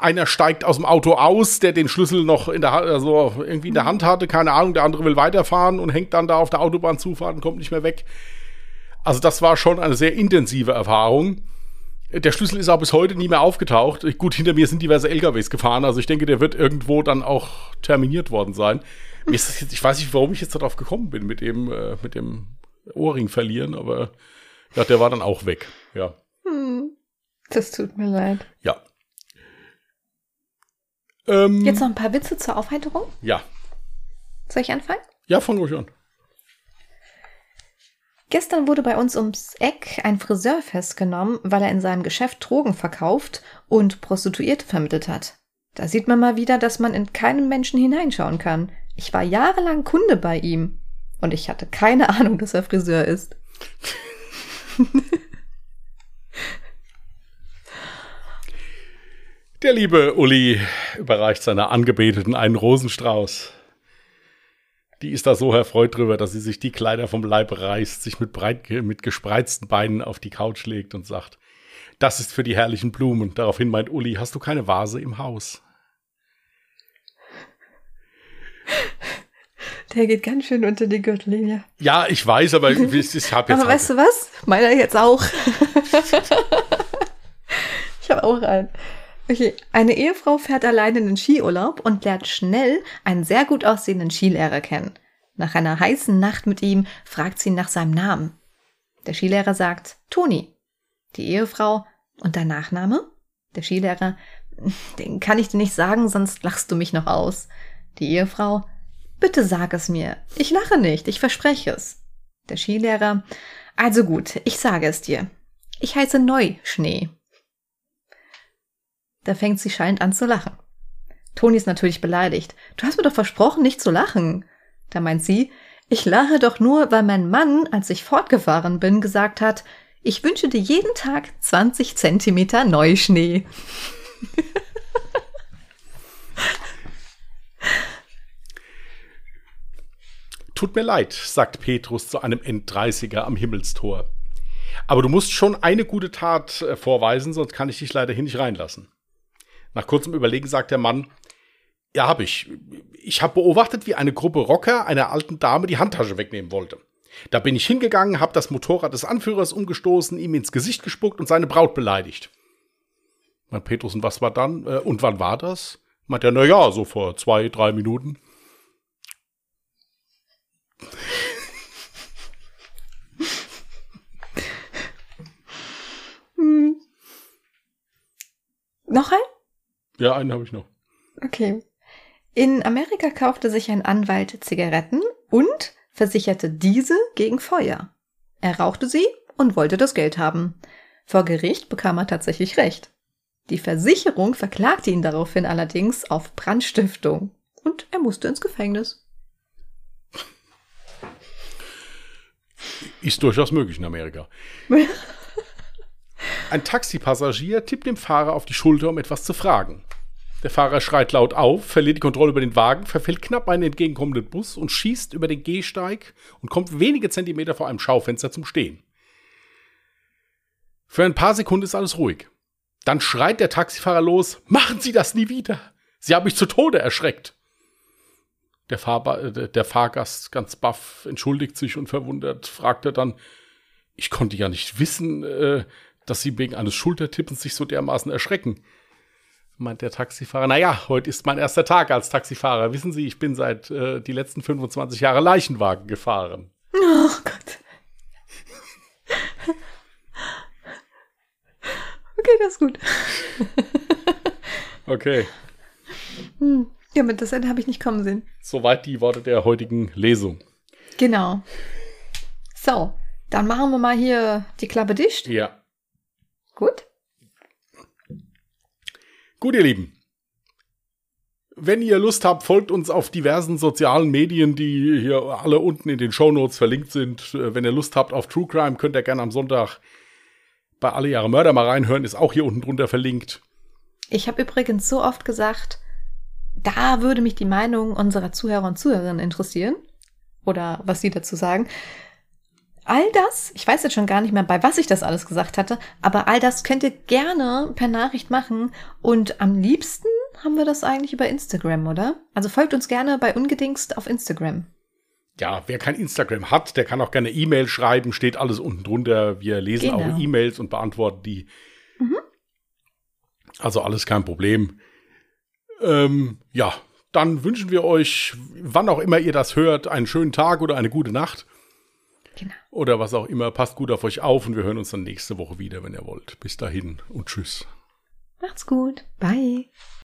einer steigt aus dem Auto aus, der den Schlüssel noch in der also irgendwie in der Hand hatte, keine Ahnung, der andere will weiterfahren und hängt dann da auf der Autobahnzufahrt und kommt nicht mehr weg. Also das war schon eine sehr intensive Erfahrung. Der Schlüssel ist auch bis heute nie mehr aufgetaucht. Gut, hinter mir sind diverse LKWs gefahren, also ich denke, der wird irgendwo dann auch terminiert worden sein. Jetzt, ich weiß nicht, warum ich jetzt darauf gekommen bin mit dem, äh, mit dem Ohrring verlieren, aber ja, der war dann auch weg. Ja, Das tut mir leid. ja. Ähm, Jetzt noch ein paar Witze zur Aufheiterung. Ja, Soll ich anfangen? ja, fang ruhig an. Gestern wurde bei uns ums Eck ein Friseur festgenommen, weil er in seinem Geschäft Drogen verkauft und Prostituierte vermittelt hat. Da sieht man mal wieder, dass man in keinen Menschen hineinschauen kann. Ich war jahrelang Kunde bei ihm und ich hatte keine (laughs) Ahnung, dass er Friseur ist. (laughs) Der liebe Uli überreicht seiner Angebeteten einen Rosenstrauß. Die ist da so erfreut drüber, dass sie sich die Kleider vom Leib reißt, sich mit, breit, mit gespreizten Beinen auf die Couch legt und sagt, das ist für die herrlichen Blumen. Daraufhin meint Uli, hast du keine Vase im Haus? Der geht ganz schön unter die Gürtellinie. Ja, ich weiß, aber (laughs) ich, ich habe jetzt. Aber weißt du was? Meiner jetzt auch. (laughs) ich habe auch einen. Okay. Eine Ehefrau fährt allein in den Skiurlaub und lernt schnell einen sehr gut aussehenden Skilehrer kennen. Nach einer heißen Nacht mit ihm fragt sie nach seinem Namen. Der Skilehrer sagt Toni. Die Ehefrau und dein Nachname? Der Skilehrer, den kann ich dir nicht sagen, sonst lachst du mich noch aus. Die Ehefrau, bitte sag es mir. Ich lache nicht, ich verspreche es. Der Skilehrer, also gut, ich sage es dir. Ich heiße Neuschnee. Da fängt sie schallend an zu lachen. Toni ist natürlich beleidigt. Du hast mir doch versprochen, nicht zu lachen. Da meint sie, ich lache doch nur, weil mein Mann, als ich fortgefahren bin, gesagt hat, ich wünsche dir jeden Tag 20 Zentimeter Neuschnee. (laughs) Tut mir leid, sagt Petrus zu einem Enddreißiger am Himmelstor. Aber du musst schon eine gute Tat äh, vorweisen, sonst kann ich dich leider hier nicht reinlassen. Nach kurzem Überlegen sagt der Mann, ja, hab ich. Ich habe beobachtet, wie eine Gruppe Rocker einer alten Dame die Handtasche wegnehmen wollte. Da bin ich hingegangen, habe das Motorrad des Anführers umgestoßen, ihm ins Gesicht gespuckt und seine Braut beleidigt. Mein Petrus, und was war dann? Äh, und wann war das? Meint er, na ja, so vor zwei, drei Minuten. Hm. Noch ein? Ja, einen habe ich noch. Okay. In Amerika kaufte sich ein Anwalt Zigaretten und versicherte diese gegen Feuer. Er rauchte sie und wollte das Geld haben. Vor Gericht bekam er tatsächlich recht. Die Versicherung verklagte ihn daraufhin allerdings auf Brandstiftung und er musste ins Gefängnis. Ist durchaus möglich in Amerika. (laughs) Ein Taxipassagier tippt dem Fahrer auf die Schulter, um etwas zu fragen. Der Fahrer schreit laut auf, verliert die Kontrolle über den Wagen, verfällt knapp einen entgegenkommenden Bus und schießt über den Gehsteig und kommt wenige Zentimeter vor einem Schaufenster zum Stehen. Für ein paar Sekunden ist alles ruhig. Dann schreit der Taxifahrer los: Machen Sie das nie wieder! Sie haben mich zu Tode erschreckt! Der, Fahrba äh, der Fahrgast, ganz baff, entschuldigt sich und verwundert, fragt er dann: Ich konnte ja nicht wissen, äh, dass Sie wegen eines Schultertippens sich so dermaßen erschrecken meint der Taxifahrer, naja, heute ist mein erster Tag als Taxifahrer. Wissen Sie, ich bin seit äh, die letzten 25 Jahre Leichenwagen gefahren. Oh Gott. Okay, das ist gut. okay. Hm. Ja, mit das Ende habe ich nicht kommen sehen. Soweit die Worte der heutigen Lesung. Genau. So, dann machen wir mal hier die Klappe dicht. Ja. Gut. Gut, ihr Lieben. Wenn ihr Lust habt, folgt uns auf diversen sozialen Medien, die hier alle unten in den Shownotes verlinkt sind. Äh, wenn ihr Lust habt auf True Crime, könnt ihr gerne am Sonntag bei Alle Jahre Mörder mal reinhören, ist auch hier unten drunter verlinkt. Ich habe übrigens so oft gesagt, da würde mich die Meinung unserer Zuhörer und Zuhörerinnen interessieren. Oder was sie dazu sagen. All das, ich weiß jetzt schon gar nicht mehr, bei was ich das alles gesagt hatte, aber all das könnt ihr gerne per Nachricht machen. Und am liebsten haben wir das eigentlich über Instagram, oder? Also folgt uns gerne bei Ungedingst auf Instagram. Ja, wer kein Instagram hat, der kann auch gerne E-Mail schreiben, steht alles unten drunter. Wir lesen Genau. auch E-Mails und beantworten die. Also alles kein Problem. Ähm, ja, dann wünschen wir euch, wann auch immer ihr das hört, einen schönen Tag oder eine gute Nacht. Oder was auch immer. Passt gut auf euch auf und wir hören uns dann nächste Woche wieder, wenn ihr wollt. Bis dahin und tschüss. Macht's gut. Bye.